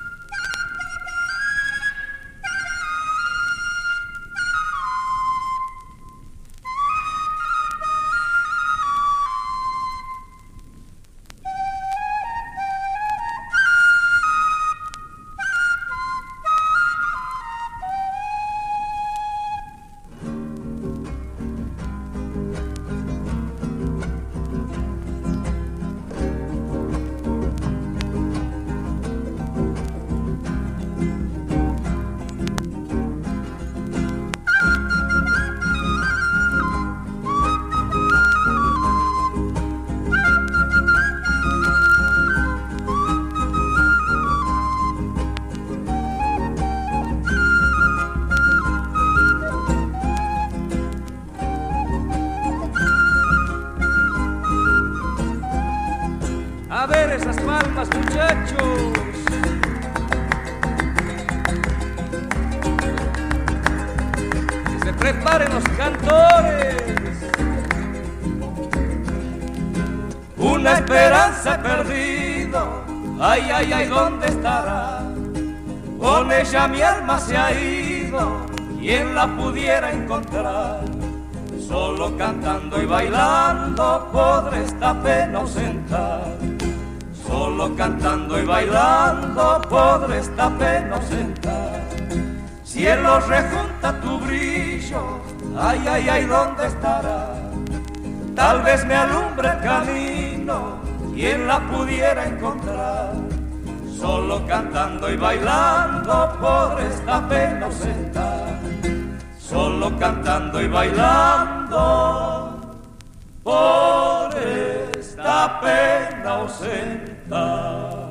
preparen los cantores. Una esperanza perdida, ay, ay, ay, ¿dónde estará? Con ella mi alma se ha ido, quien la pudiera encontrar. Solo cantando y bailando podré esta pena ausentar. Solo cantando y bailando podré esta pena ausentar rejunta tu brillo, ay, ay, ay, ¿dónde estará? Tal vez me alumbre el camino, quien la pudiera encontrar. Solo cantando y bailando por esta pena sentar. solo cantando y bailando por esta pena ausenta.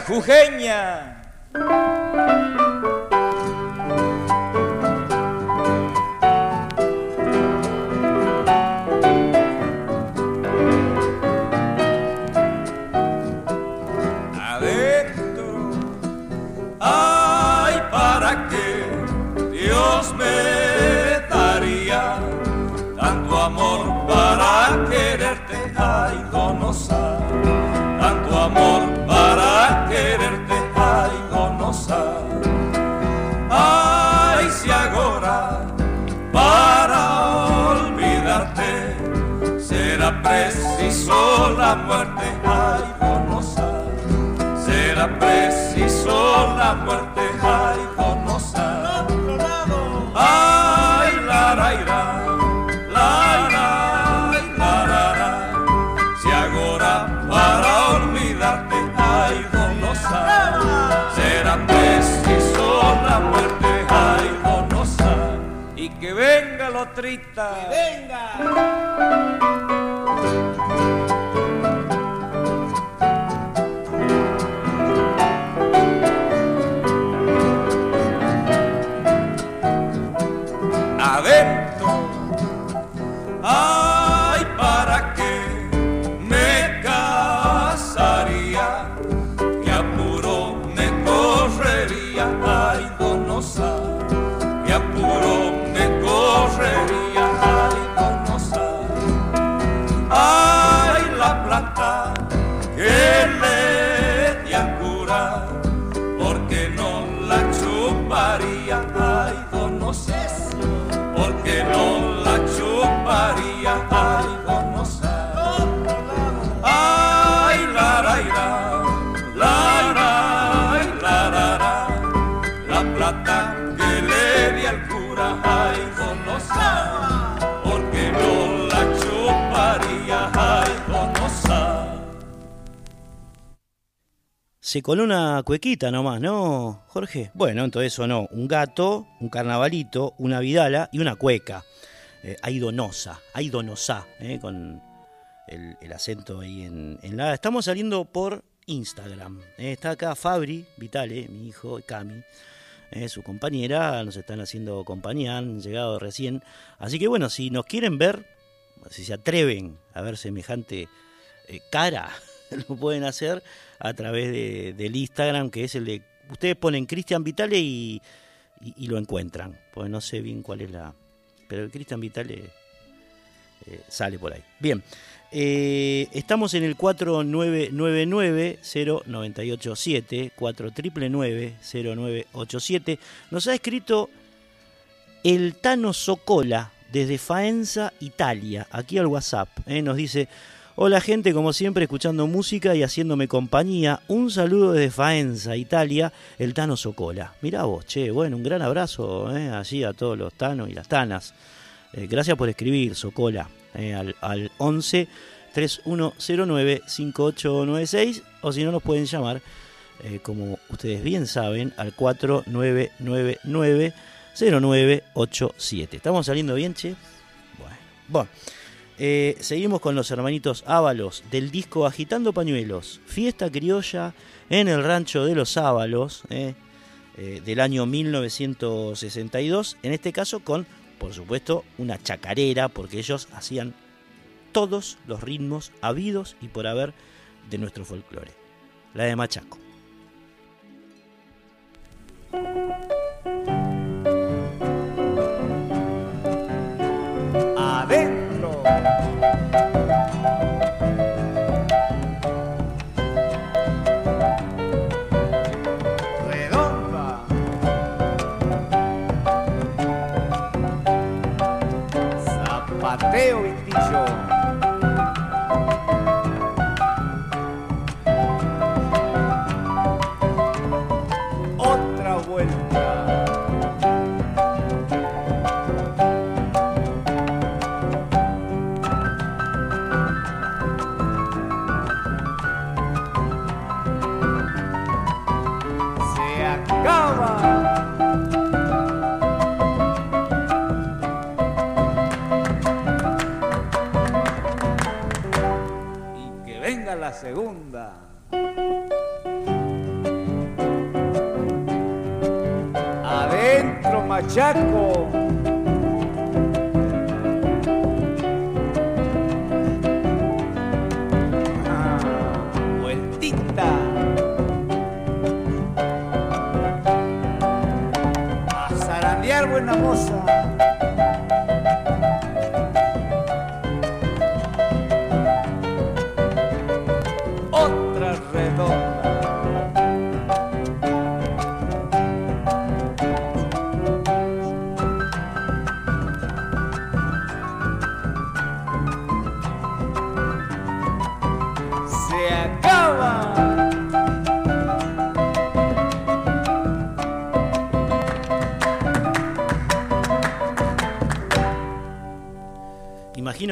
Samba jujeña. la muerte, ay, conocer. Será preciso la muerte, ay, conocer. Ay, la, la, la, la, la, la, Si ahora para olvidarte, ay, conocer. Será preciso la muerte, ay, conocer. Y que venga lo trita. Que venga. Thank you. Se coló una cuequita nomás, ¿no, Jorge? Bueno, entonces sonó un gato, un carnavalito, una vidala y una cueca. Eh, aidonosa, aidonosa, eh, con el, acento ahí en, la... Estamos saliendo por Instagram. Eh, está acá Fabri Vitale, mi hijo, Cami, eh, su compañera, nos están haciendo compañía, han llegado recién. Así que bueno, si nos quieren ver, si se atreven a ver semejante eh, cara, lo pueden hacer a través de, del Instagram, que es el de... Ustedes ponen Cristian Vitale y, y, lo encuentran, pues no sé bien cuál es la... Pero el Cristian Vitale eh, sale por ahí. Bien, eh, estamos en el 4999-0987, 4999-0987. Nos ha escrito el Tano Socola desde Faenza, Italia, aquí al WhatsApp. Eh, nos dice, hola gente, como siempre, escuchando música y haciéndome compañía. Un saludo desde Faenza, Italia, el Tano Socola. Mirá vos, che, bueno, un gran abrazo eh, allí a todos los Tanos y las Tanas. Eh, gracias por escribir, Socola, eh, al, al 11 3109 5896 o si no nos pueden llamar, eh, como ustedes bien saben, al 4999 0987. ¿Estamos saliendo bien, che? Bueno, bueno. Eh, seguimos con los hermanitos Ábalos del disco Agitando Pañuelos, fiesta criolla en el rancho de los Ábalos eh, eh, del año 1962, en este caso con, por supuesto, una chacarera, porque ellos hacían todos los ritmos habidos y por haber de nuestro folclore, la de Machaco.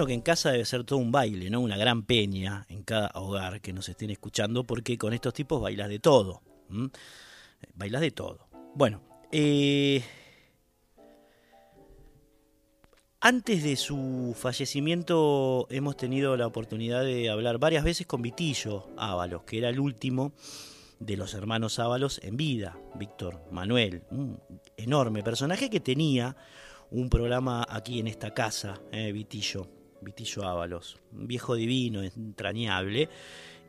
Que en casa debe ser todo un baile, ¿no? Una gran peña en cada hogar que nos estén escuchando, porque con estos tipos bailas de todo. Bailas de todo. Bueno, eh, antes de su fallecimiento hemos tenido la oportunidad de hablar varias veces con Vitillo Ábalos, que era el último de los hermanos Ábalos en vida, Víctor Manuel, un enorme personaje que tenía un programa aquí en esta casa, eh, Vitillo, Vitillo Ábalos, un viejo divino, entrañable.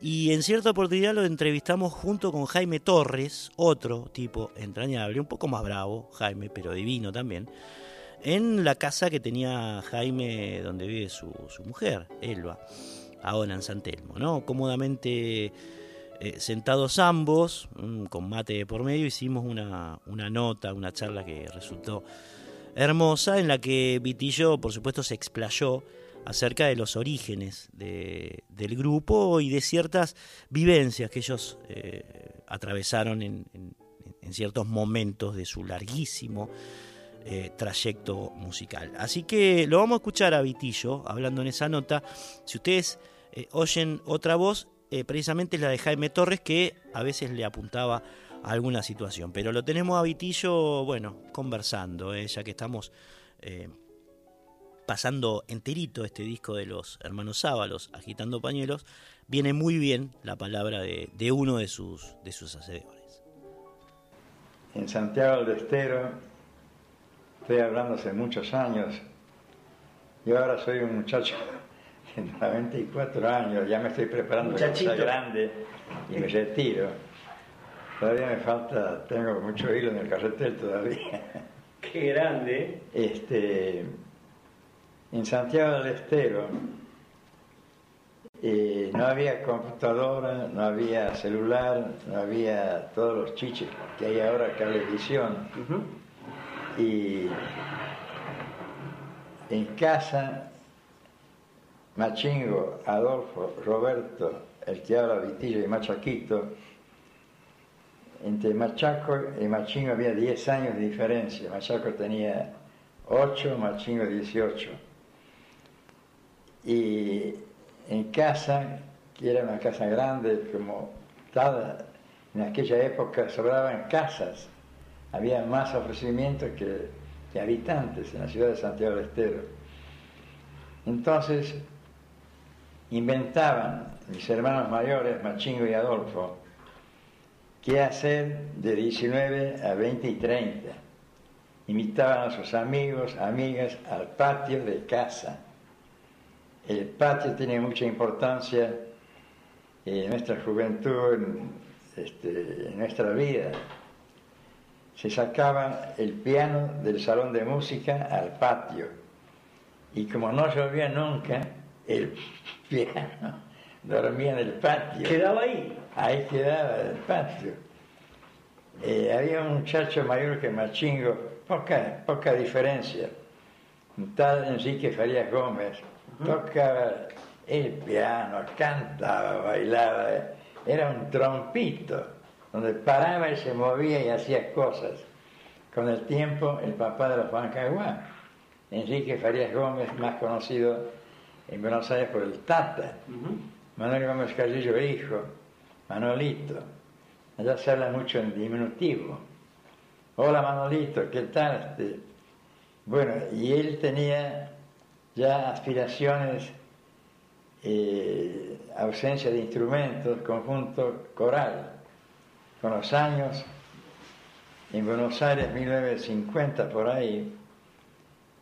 Y en cierta oportunidad lo entrevistamos junto con Jaime Torres, otro tipo entrañable, un poco más bravo, Jaime, pero divino también, en la casa que tenía Jaime donde vive su, su mujer, Elba, ahora en San Telmo, ¿no? Cómodamente eh, sentados ambos, mm, con mate por medio, hicimos una, una nota, una charla que resultó hermosa en la que Vitillo, por supuesto, se explayó acerca de los orígenes de- del grupo y de ciertas vivencias que ellos eh, atravesaron en, ciertos momentos de su larguísimo eh, trayecto musical. Así que lo vamos a escuchar a Vitillo hablando en esa nota. Si ustedes eh, oyen otra voz, precisamente es la de Jaime Torres, que a veces le apuntaba a alguna situación. Pero lo tenemos a Vitillo, bueno, conversando, ya que estamos pasando enterito este disco de los hermanos Sábalos, agitando pañuelos, viene muy bien la palabra de, de uno de sus, de sus hacedores. En Santiago del Estero, estoy hablando hace muchos años, y ahora soy un muchacho 94 años, ya me estoy preparando para ser grande y me retiro. Todavía me falta, tengo mucho hilo en el carretel todavía. Qué grande. Este, en Santiago del Estero eh, no había computadora, no había celular, no había todos los chiches que hay ahora, cablevisión. Y en casa, Machingo, Adolfo, Roberto, el que habla Vitillo y Machaquito, entre Machaco y Machingo había 10 años de diferencia. Machaco tenía 8, Machingo 18. Y en casa, que era una casa grande, como tal, en aquella época sobraban casas, había más ofrecimientos que, que habitantes en la ciudad de Santiago del Estero. Entonces, inventaban mis hermanos mayores, Machingo y Adolfo, qué hacer de 19 a 20 y 30. Invitaban a sus amigos, amigas al patio de casa. El patio tiene mucha importancia en nuestra juventud, en, este, en nuestra vida. Se sacaba el piano del salón de música al patio y como no llovía nunca, el piano dormía en el patio. ¿Quedaba ahí? Ahí quedaba el patio. Eh, había un muchacho mayor que Machingo, poca, poca diferencia, un tal Enrique Farías Gómez, tocaba el piano, cantaba, bailaba, era un trompito, donde paraba y se movía y hacía cosas. Con el tiempo, el papá de los Bancaguá, Enrique Farías Gómez, más conocido en Buenos Aires por el Tata, Manuel Gómez Carrillo, hijo, Manolito. Allá se habla mucho en diminutivo. Hola Manolito, ¿qué tal? Este, bueno, y él tenía ya aspiraciones, eh, ausencia de instrumentos, conjunto coral. Con los años, en Buenos Aires, 1950 por ahí,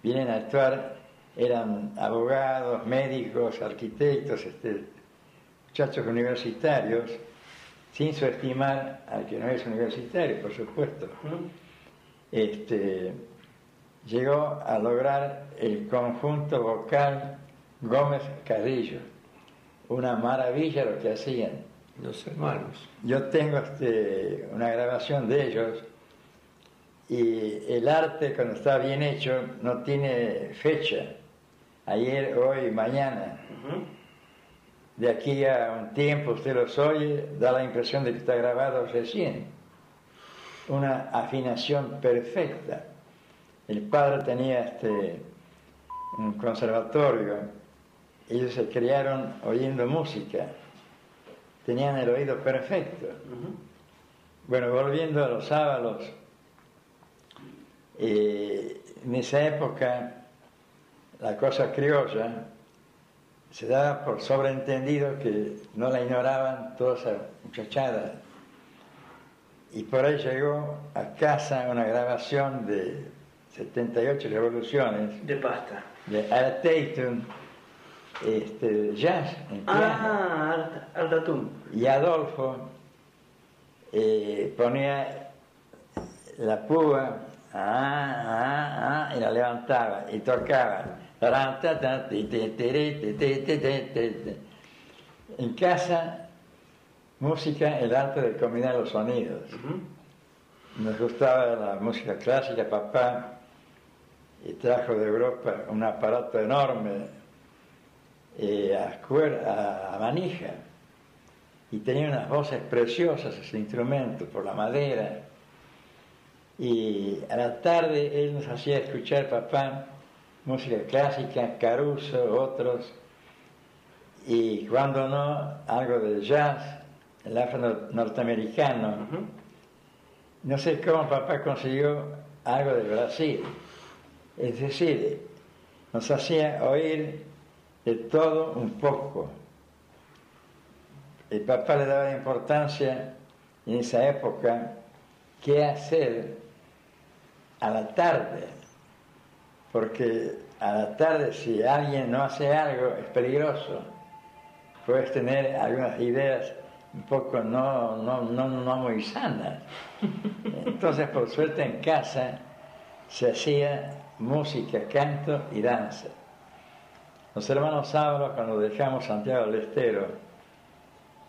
vienen a actuar, eran abogados, médicos, arquitectos, este, muchachos universitarios, sin subestimar al que no es universitario, por supuesto. Este, llegó a lograr el conjunto vocal Gómez Carrillo. Una maravilla lo que hacían. Los hermanos. Yo tengo este, una grabación de ellos y el arte cuando está bien hecho no tiene fecha. Ayer, hoy, mañana. De aquí a un tiempo usted los oye, da la impresión de que está grabado recién. Una afinación perfecta. El padre tenía este, un conservatorio, ellos se criaron oyendo música, tenían el oído perfecto. Bueno, volviendo a los sábados, eh, en esa época la cosa criolla se daba por sobreentendido que no la ignoraban toda esa muchachada. Y por ahí llegó a casa una grabación de 78 revoluciones. De pasta. De Art Tatum, este, jazz en Ah, Aldatum. Y Adolfo eh, ponía la púa ah, ah, ah, y la levantaba y tocaba. En casa, música, el arte de combinar los sonidos. Nos gustaba la música clásica, papá y trajo de Europa un aparato enorme eh, a, a, a, manija y tenía unas voces preciosas ese instrumento por la madera. Y a la tarde él nos hacía escuchar papá música clásica, Caruso, otros y cuando no algo de jazz el afro norteamericano no sé cómo papá consiguió algo de Brasil es decir, nos hacía oír de todo un poco. El papá le daba importancia en esa época qué hacer a la tarde, porque a la tarde si alguien no hace algo es peligroso. Puedes tener algunas ideas un poco no, no, no, no muy sanas. Entonces, por suerte en casa se hacía música, canto y danza. Los hermanos Sábalos, cuando dejamos Santiago del Estero,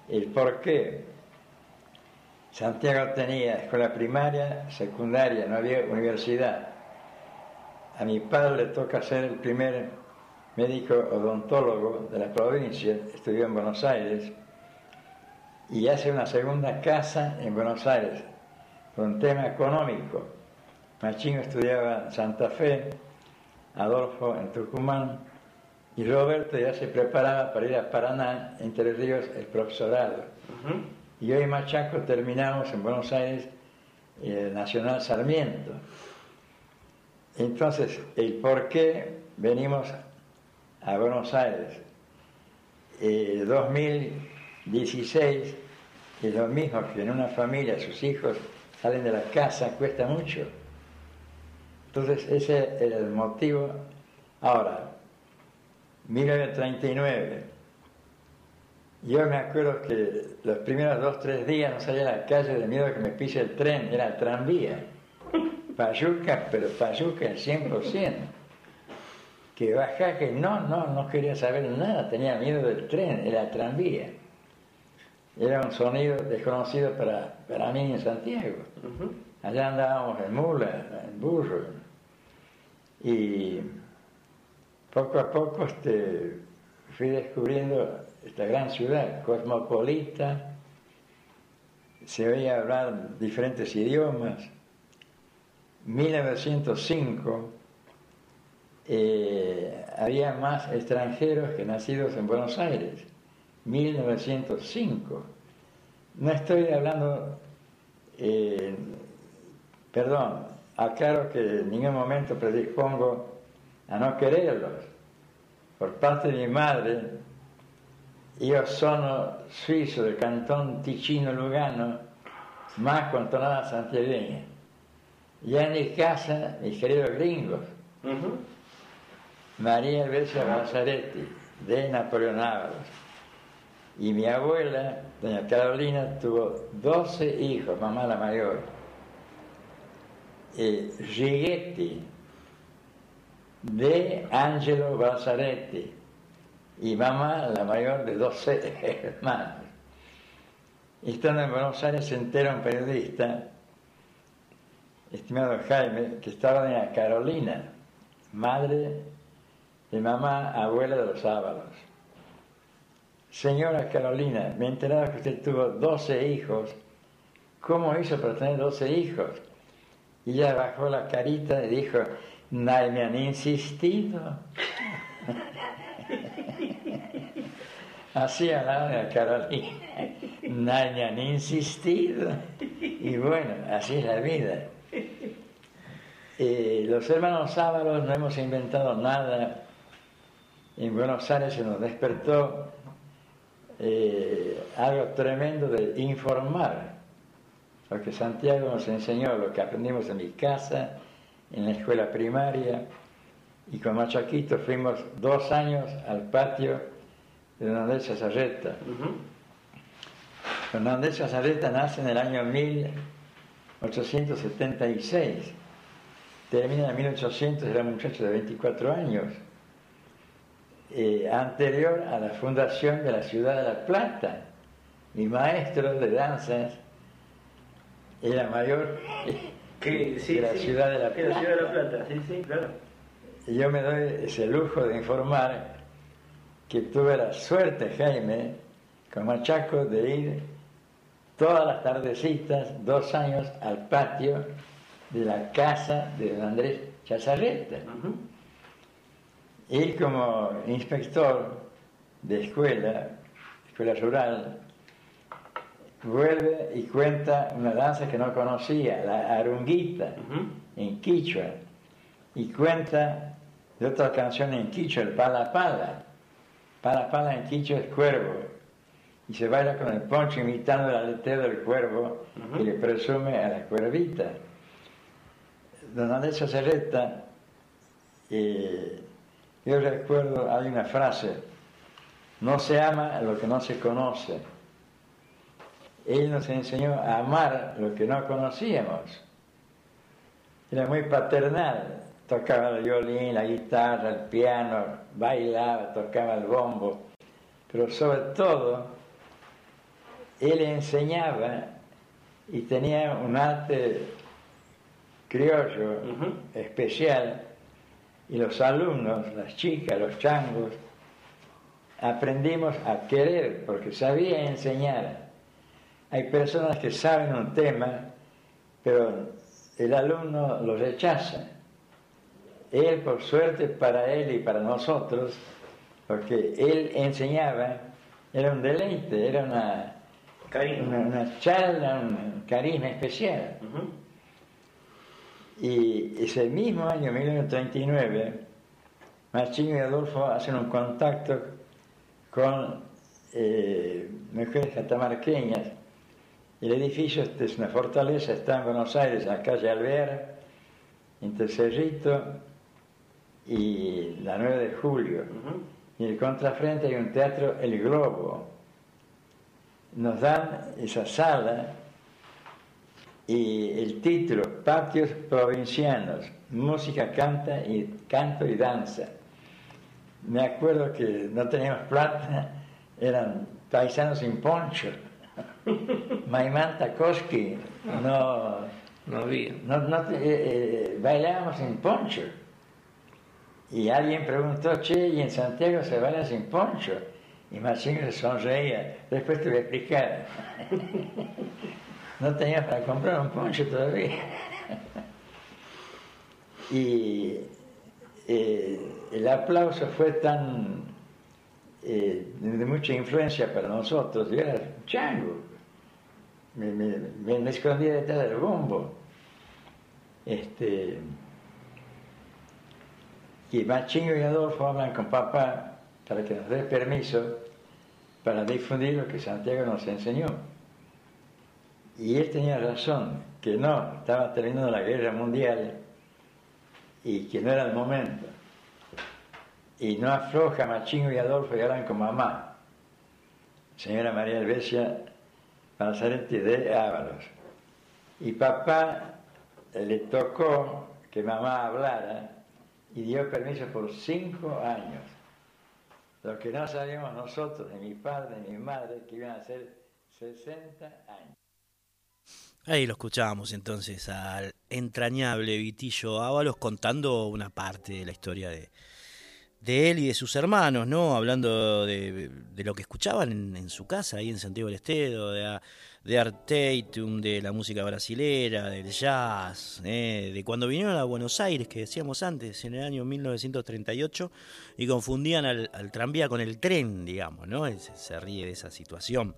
el por qué. Santiago tenía escuela primaria, secundaria, no había universidad. A mi padre le toca ser el primer médico odontólogo de la provincia, estudió en Buenos Aires y hace una segunda casa en Buenos Aires por un tema económico. Machingo estudiaba en Santa Fe, Adolfo en Tucumán y Roberto ya se preparaba para ir a Paraná, Entre Ríos, el profesorado. Y yo y Machaco terminamos en Buenos Aires el Nacional Sarmiento. Entonces, el por qué venimos a Buenos Aires. Eh, 2016 es lo mismo que en una familia sus hijos salen de la casa, cuesta mucho. Entonces ese era el motivo. Ahora, 1939, yo me acuerdo que los primeros dos, tres días no salía a la calle de miedo que me pise el tren, era el tranvía. Payuca, pero Payuca el 100%. Que bajá, que no, no, no quería saber nada, tenía miedo del tren, era el tranvía. Era un sonido desconocido para, para mí en Santiago. Allá andábamos en mula, en burro. Y poco a poco este, fui descubriendo esta gran ciudad, cosmopolita, se oía hablar diferentes idiomas. 1905 eh, había más extranjeros que nacidos en Buenos Aires. 1905. No estoy hablando, eh, perdón, aclaro que en ningún momento predispongo a no quererlos. Por parte de mi madre, io sono suizo del cantón Ticino Lugano, más contonada santiagueña. Ya en mi casa, mis queridos gringos, María Elvesia Balzaretti, de Napoleón Ábalos, y mi abuela, doña Carolina, tuvo 12 hijos, mamá la mayor. Eh, Righetti, de Angelo Balzaretti, y mamá la mayor de 12 hermanos. Estando en Buenos Aires se entera un periodista, estimado Jaime, que estaba doña Carolina, madre de mamá, abuela de los Ábalos. Señora Carolina, me he enterado que usted tuvo 12 hijos. ¿Cómo hizo para tener 12 hijos? Y ella bajó la carita y dijo, nadie me han insistido. Así hablaba Carolina, nadie me han insistido. Y bueno, así es la vida. Eh, los hermanos Ábalos no hemos inventado nada. En Buenos Aires se nos despertó eh, algo tremendo de informar, porque Santiago nos enseñó lo que aprendimos en mi casa, en la escuela primaria, y con Machaquito fuimos dos años al patio de Andrés Chazarreta. Don Andrés Chazarreta nace en el año 1876, termina en 1800, era un muchacho de 24 años eh, anterior a la fundación de la ciudad de La Plata. Mi maestro de danzas era mayor que la ciudad de La Plata. la ciudad de La Plata, sí, sí, claro. Y yo me doy ese lujo de informar que tuve la suerte, Jaime, con Machaco, de ir todas las tardecitas, dos años, al patio de la casa de don Andrés Chazarreta. Él como inspector de escuela, escuela rural, vuelve y cuenta una danza que no conocía, la arunguita, en quichua, y cuenta de otra canción en quichua, el pala pala. Pala pala en quichua es cuervo, y se baila con el poncho imitando el aleteo del cuervo y le presume a la cuervita. Don Andrés Sacerreta eh, Yo recuerdo, hay una frase, no se ama lo que no se conoce. Él nos enseñó a amar lo que no conocíamos. Era muy paternal, tocaba el violín, la guitarra, el piano, bailaba, tocaba el bombo, pero sobre todo, él enseñaba y tenía un arte criollo especial y los alumnos, las chicas, los changos, aprendimos a querer porque sabía enseñar. Hay personas que saben un tema, pero el alumno lo rechaza. Él, por suerte para él y para nosotros, porque él enseñaba, era un deleite, era una, una, charla, un carisma especial. Y ese mismo año, 1939, Marchino y Adolfo hacen un contacto con eh, mujeres catamarqueñas. El edificio este es una fortaleza, está en Buenos Aires, en la calle Alvear, entre Cerrito y la 9 de julio. Y en el contrafrente hay un teatro, El Globo. Nos dan esa sala y el título, Patios Provincianos, Música, canta y, Canto y Danza. Me acuerdo que no teníamos plata, eran paisanos sin poncho. Maimán Takoski, no, no había. No, eh, eh, bailábamos sin poncho. Y alguien preguntó, che, ¿y en Santiago se baila sin poncho? Y Machín se sonreía. Después te voy a explicar. no tenía para comprar un poncho todavía. y eh, el aplauso fue tan eh, de mucha influencia para nosotros. Yo era chango. Me, me, escondía detrás del bombo. Este, y Machingo y Adolfo hablan con papá para que nos dé permiso para difundir lo que Santiago nos enseñó. Y él tenía razón, que no, estaba terminando la guerra mundial y que no era el momento. Y no afloja Machingo y Adolfo y hablan con mamá, señora María Albesia Nazaretti de Ábalos. Y papá le tocó que mamá hablara y dio permiso por cinco años. Lo que no sabíamos nosotros, ni mi padre, ni mi madre, que iban a ser 60 años. Ahí lo escuchábamos entonces al entrañable Vitillo Ábalos contando una parte de la historia de, de él y de sus hermanos, ¿no? Hablando de, lo que escuchaban en, su casa, ahí en Santiago del Estero, de, de Arteitum, de la música brasilera, del jazz, ¿eh? de cuando vinieron a Buenos Aires, que decíamos antes, en el año 1938, y confundían al, tranvía con el tren, digamos, ¿no? Se, se ríe de esa situación.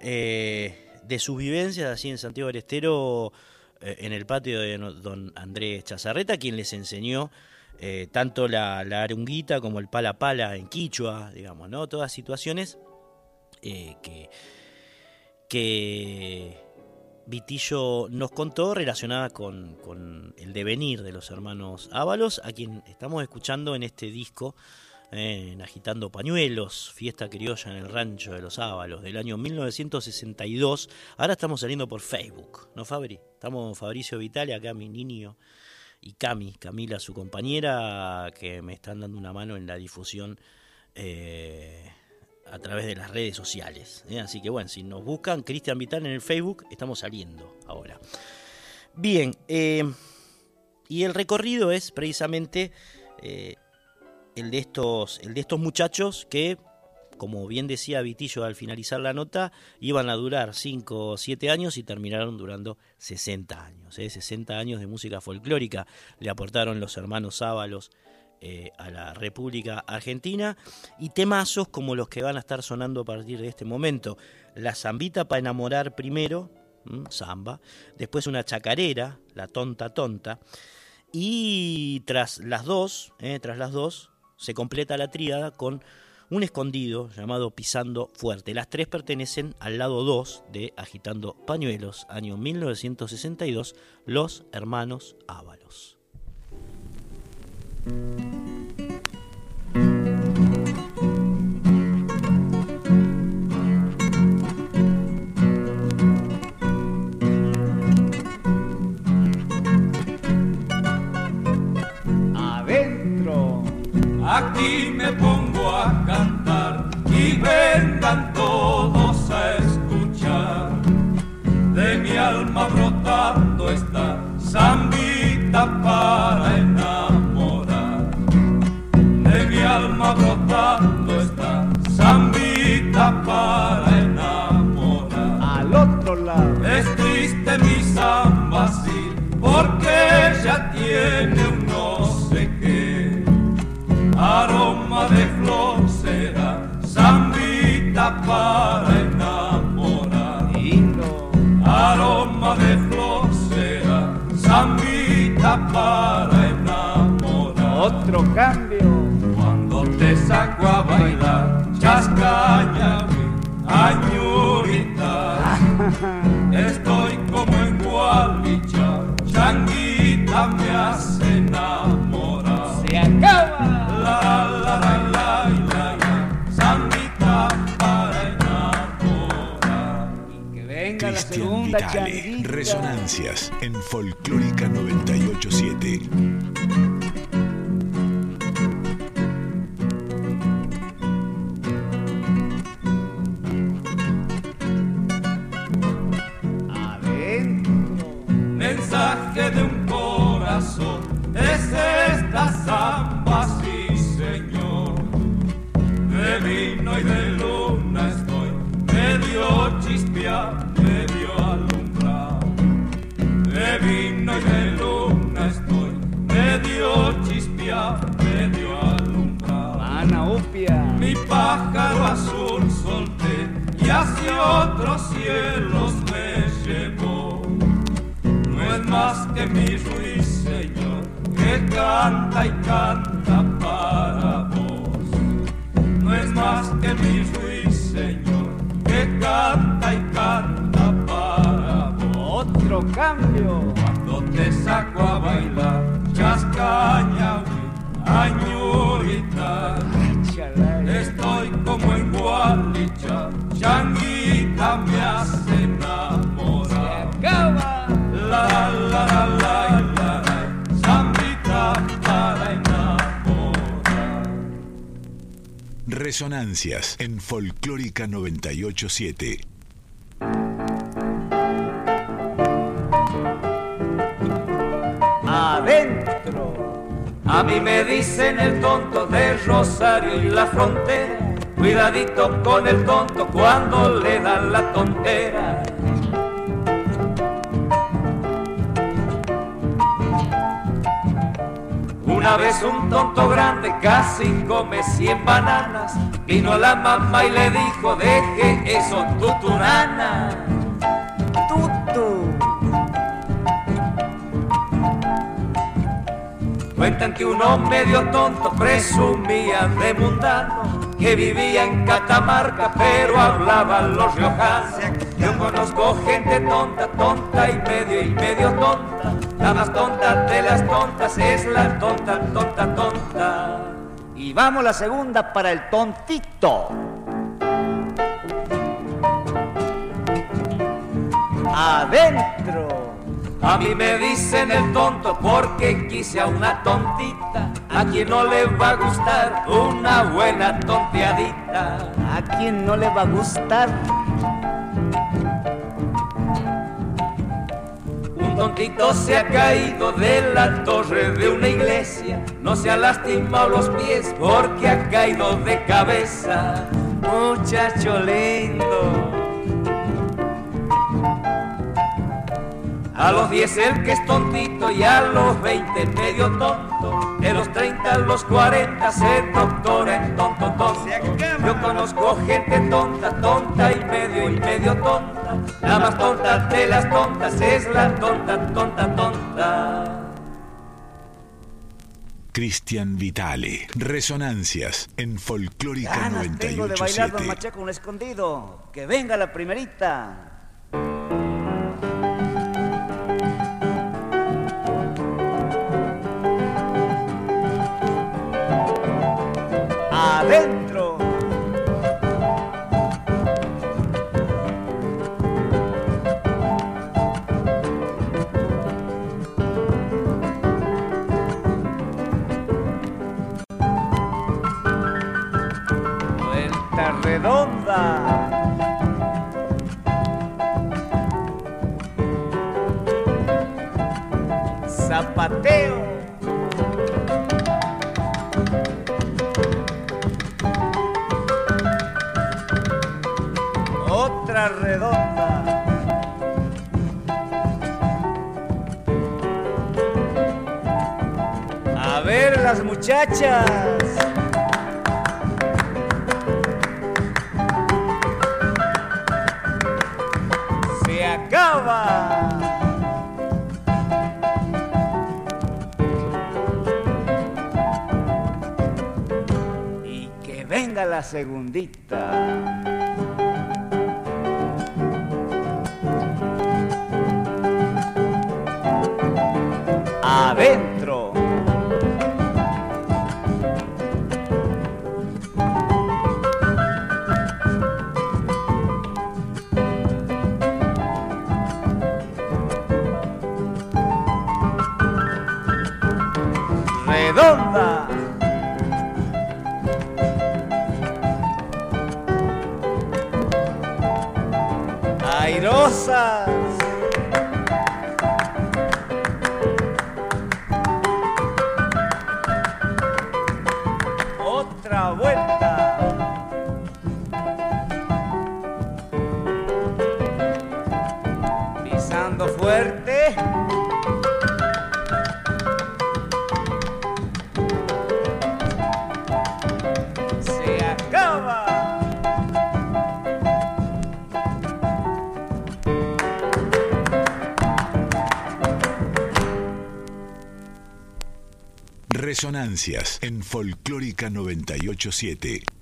Eh, de sus vivencias así en Santiago del Estero, eh, en el patio de don Andrés Chazarreta, quien les enseñó eh, tanto la, arunguita como el pala pala en quichua, digamos, ¿no? Todas situaciones eh, que, Vitillo nos contó relacionada con, el devenir de los hermanos Ábalos, a quien estamos escuchando en este disco en Agitando Pañuelos, fiesta criolla en el rancho de los Ábalos del año 1962. Ahora estamos saliendo por Facebook, ¿no, Fabri? Estamos Fabricio Vitale, acá mi niño y Cami, Camila, su compañera, que me están dando una mano en la difusión eh, a través de las redes sociales. ¿eh? Así que bueno, si nos buscan Cristian Vital en el Facebook, estamos saliendo ahora. Bien, eh, y el recorrido es precisamente el de estos, el de estos muchachos que, como bien decía Vitillo al finalizar la nota, iban a durar 5 o 7 años y terminaron durando 60 años. ¿eh? 60 años de música folclórica le aportaron los hermanos Ábalos eh, a la República Argentina y temazos como los que van a estar sonando a partir de este momento. La zambita para enamorar primero, samba, después una chacarera, la tonta tonta, y tras las dos, eh, tras las dos, se completa la tríada con un escondido llamado Pisando Fuerte. Las tres pertenecen al lado 2 de Agitando Pañuelos, año 1962, Los Hermanos Ábalos. Está Otro cambio. Cuando te saco a bailar, chascaña, añurita. Estoy como en Gualicha, changuita me hace enamorar. Se acaba. La la la la la la, zambita para enamorar. Que venga la Cristian segunda Vitale, changuita. Resonancias en Folclórica 987. Mensaje de un corazón, es esta samba, sí señor. De vino y de luna estoy medio chispeado, medio alumbrado. De vino y de luna estoy medio chispeado, medio alumbrado. Ana Upia. Mi pájaro azul solté y hacia otros cielos más que mi ruiseñor que canta y canta para vos. No es más que mi ruiseñor que canta y canta para vos. Otro cambio. Cuando te saco a bailar, chascaña. Chalay. Estoy como en Gualicha, changuita me hace enamorar. Acaba. Resonancias en Folclórica 987. Adentro. A mí me dicen el tonto de Rosario y la frontera. Cuidadito con el tonto cuando le dan la tontera. Una vez un tonto grande casi come cien bananas. Vino la mamá y le dijo, deje eso, tutunana. Tutu. Cuentan que uno medio tonto presumía de mundano que vivía en Catamarca pero hablaba los riojanos. Yo conozco gente tonta, tonta y medio y medio tonta. La más tonta de las tontas es la tonta, tonta, tonta. Y vamos la segunda para el tontito. Adentro. A mí me dicen el tonto porque quise a una tontita. A quien no le va a gustar una buena tonteadita. ¿A quién no le va a gustar? Tontito se ha caído de la torre de una iglesia. No se ha lastimado los pies porque ha caído de cabeza. Muchacho lindo. A los 10 el que es tontito y a los 20 medio tonto. De los 30 a los 40 se doctora en tonto tonto. Yo conozco gente tonta, tonta y medio y medio tonta. La más tonta de las tontas es la tonta, tonta, tonta. Cristian Vitale, Resonancias en Folclórica Ganas tengo de bailar don 987. Machaco un escondido. Que venga la primerita. Adentro. Vuelta redonda. Redonda. A ver las muchachas. Se acaba. Y que venga la segundita. Pisando fuerte. Se acaba. Resonancias en Folclórica 987.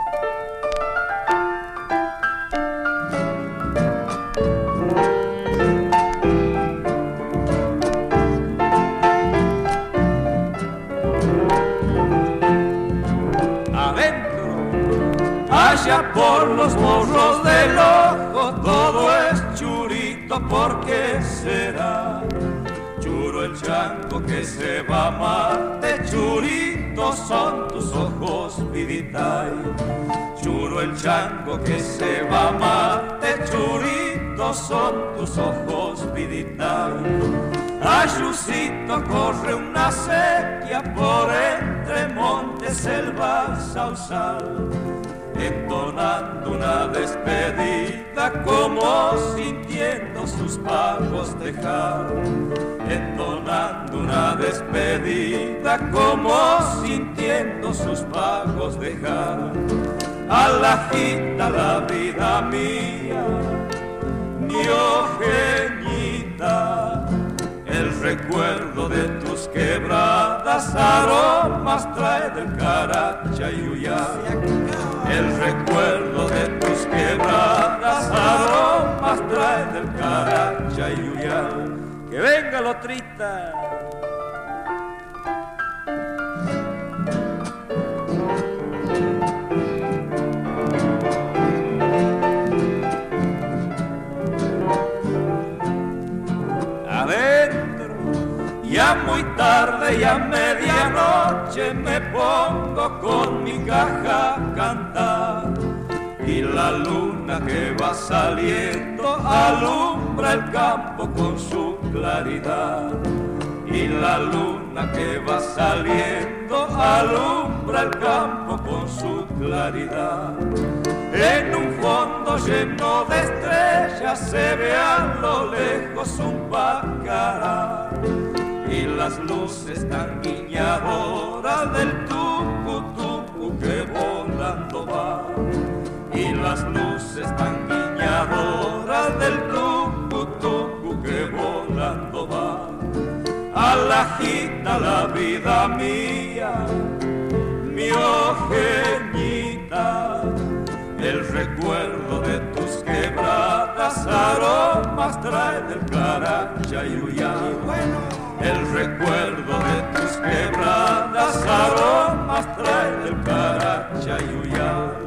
Que se va a Marte, churitos son tus ojos, viditay. Ayucito corre una sequía por entre montes, selva, sausal, entonando una despedida como sintiendo sus pagos dejar, entonando una despedida como sintiendo sus pagos dejar. A la vida mía, mi ojeñita el recuerdo de tus quebradas aromas trae del caracha y uyá. El recuerdo de tus quebradas aromas trae del caracha y uyá. Que venga lotrita. Muy tarde, ya medianoche me pongo con mi caja a cantar. Y la luna que va saliendo alumbra el campo con su claridad. Y la luna que va saliendo alumbra el campo con su claridad. En un fondo lleno de estrellas se ve a lo lejos un pacará y las luces tan guiñadoras del tucu tucu que volando va. Y las luces tan guiñadoras del tucu tucu que volando va. A la vida mía mi ojeñita el recuerdo de tus quebradas aromas trae del caracha y uyá. El recuerdo de tus quebradas aromas trae del caracha y uyá.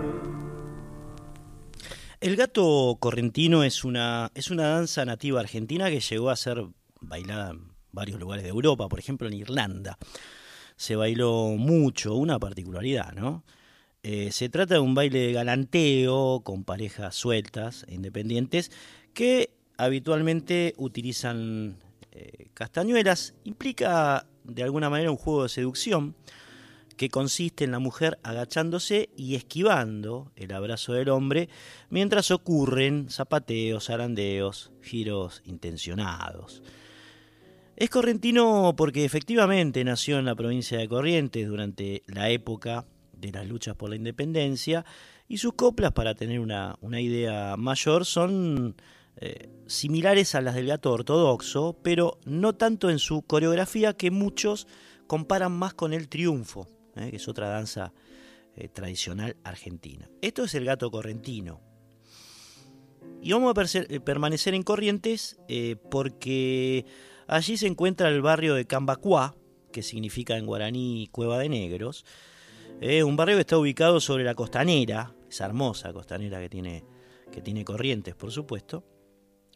El gato correntino es una, es una danza nativa argentina que llegó a ser bailada en varios lugares de Europa, por ejemplo en Irlanda. Se bailó mucho, una particularidad, ¿no? Eh, se trata de un baile de galanteo con parejas sueltas e independientes que habitualmente utilizan eh, castañuelas. Implica de alguna manera un juego de seducción que consiste en la mujer agachándose y esquivando el abrazo del hombre mientras ocurren zapateos, arandeos, giros intencionados. Es correntino porque efectivamente nació en la provincia de Corrientes durante la época de las luchas por la independencia y sus coplas, para tener una, idea mayor, son eh, similares a las del gato ortodoxo, pero no tanto en su coreografía que muchos comparan más con el triunfo, eh, que es otra danza eh, tradicional argentina. Esto es el gato correntino. Y vamos a permanecer en Corrientes porque allí se encuentra el barrio de Cambacuá, que significa en guaraní Cueva de Negros, un barrio que está ubicado sobre la costanera, esa hermosa costanera que tiene, que tiene corrientes, por supuesto,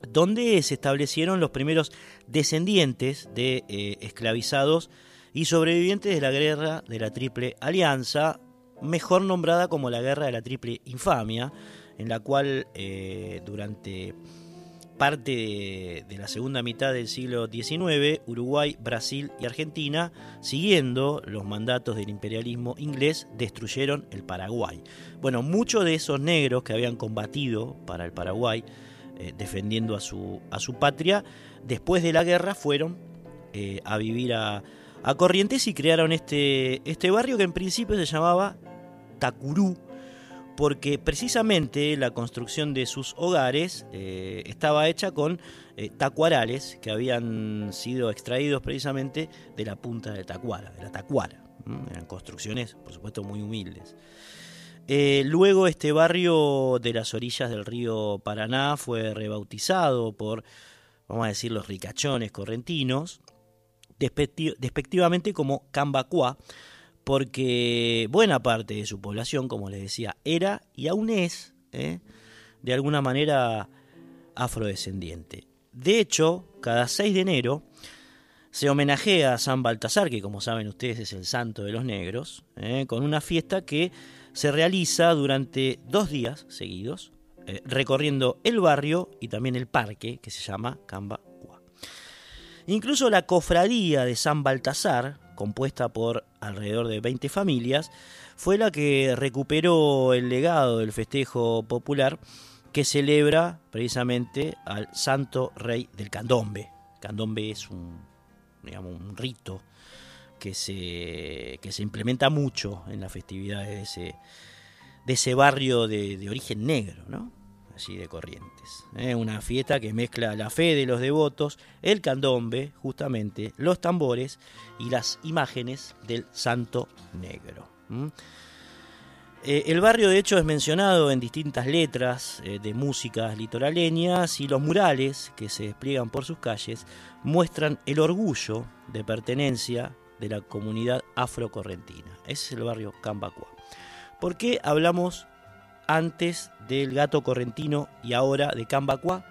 donde se establecieron los primeros descendientes de eh, esclavizados y sobrevivientes de la guerra de la Triple Alianza, mejor nombrada como la Guerra de la Triple Infamia, en la cual eh, durante parte de, la segunda mitad del siglo XIX, Uruguay, Brasil y Argentina, siguiendo los mandatos del imperialismo inglés, destruyeron el Paraguay. Bueno, muchos de esos negros que habían combatido para el Paraguay, eh, defendiendo a su, a su patria, después de la guerra fueron eh, a vivir a, a, Corrientes y crearon este, este barrio que en principio se llamaba Tacurú, porque precisamente la construcción de sus hogares eh, estaba hecha con tacuarales que habían sido extraídos precisamente de la punta de tacuara, de la tacuara. Eran construcciones, por supuesto, muy humildes. Eh, luego este barrio de las orillas del río Paraná fue rebautizado por, vamos a decir, los ricachones correntinos, despectivamente como Cambacuá, porque buena parte de su población, como les decía, era y aún es, ¿eh? de alguna manera, afrodescendiente. De hecho, cada 6 de enero se homenajea a San Baltasar, que como saben ustedes es el santo de los negros, ¿eh? con una fiesta que se realiza durante dos días seguidos, eh, recorriendo el barrio y también el parque, que se llama Camba Incluso la cofradía de San Baltasar, compuesta por alrededor de 20 familias, fue la que recuperó el legado del festejo popular que celebra precisamente al Santo Rey del Candombe. Candombe es un, digamos, un rito que se, que se implementa mucho en las festividades de ese, barrio de, origen negro, ¿no? de Corrientes. ¿eh? Una fiesta que mezcla la fe de los devotos, el candombe, justamente, los tambores y las imágenes del Santo Negro. Eh, el barrio, de hecho, es mencionado en distintas letras eh, de músicas litoraleñas y los murales que se despliegan por sus calles muestran el orgullo de pertenencia de la comunidad afrocorrentina. Ese es el barrio Cambacuá. ¿Por qué hablamos antes del gato correntino y ahora de Cambacuá?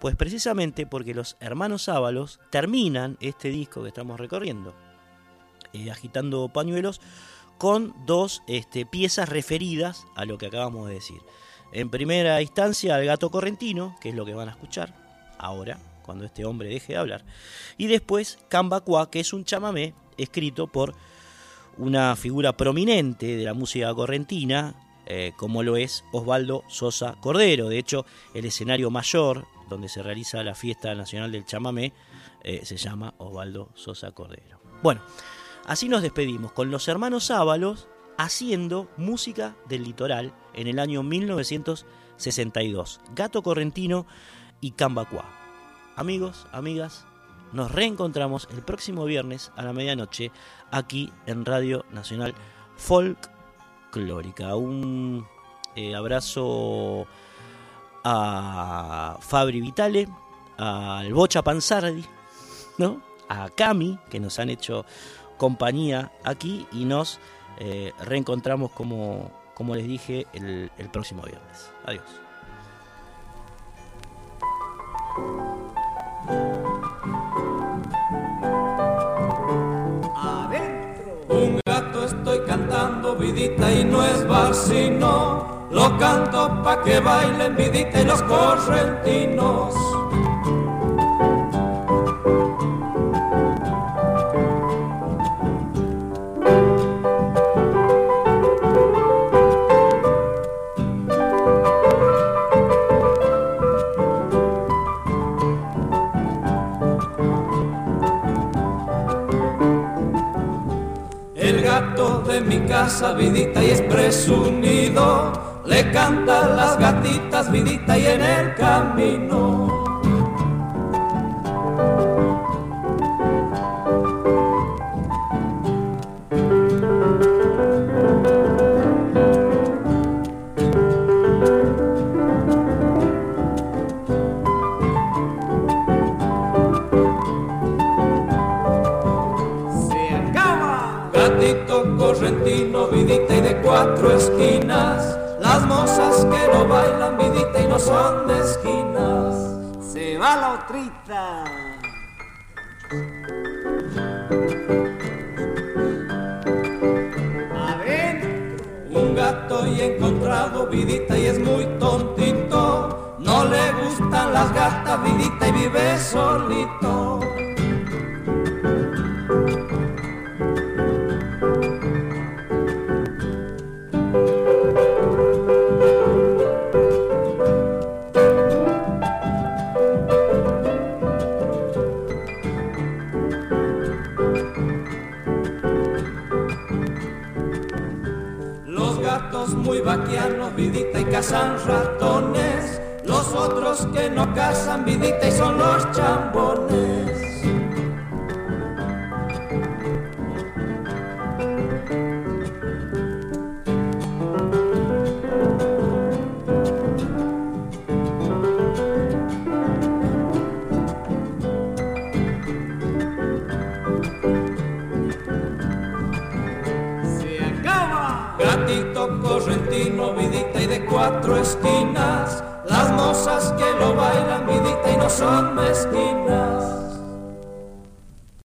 Pues precisamente porque los hermanos Ábalos terminan este disco que estamos recorriendo, eh, agitando pañuelos, con dos este, piezas referidas a lo que acabamos de decir. En primera instancia al gato correntino, que es lo que van a escuchar ahora, cuando este hombre deje de hablar. Y después Cambacuá, que es un chamamé escrito por una figura prominente de la música correntina, eh, como lo es Osvaldo Sosa Cordero. De hecho, el escenario mayor donde se realiza la fiesta nacional del chamamé eh, se llama Osvaldo Sosa Cordero. Bueno, así nos despedimos con los hermanos Ábalos haciendo música del litoral en el año 1962. Gato Correntino y Cambacuá. Amigos, amigas, nos reencontramos el próximo viernes a la medianoche aquí en Radio Nacional Folk Clórica. Un eh, abrazo a Fabri Vitale, al Bocha Panzardi, ¿no? a Cami, que nos han hecho compañía aquí y nos eh, reencontramos como, como les dije el, el próximo viernes. Adiós. Vidita y no es vacino, lo canto pa' que bailen vidita y los correntinos. De mi casa, vidita, y es presumido. Le canta las gatitas, vidita, y en el camino. Cuatro esquinas, las mozas que no bailan vidita y no son esquinas Se va la otrita. Un gato y encontrado vidita y es muy tontito. No le gustan las gatas vidita y vive solito.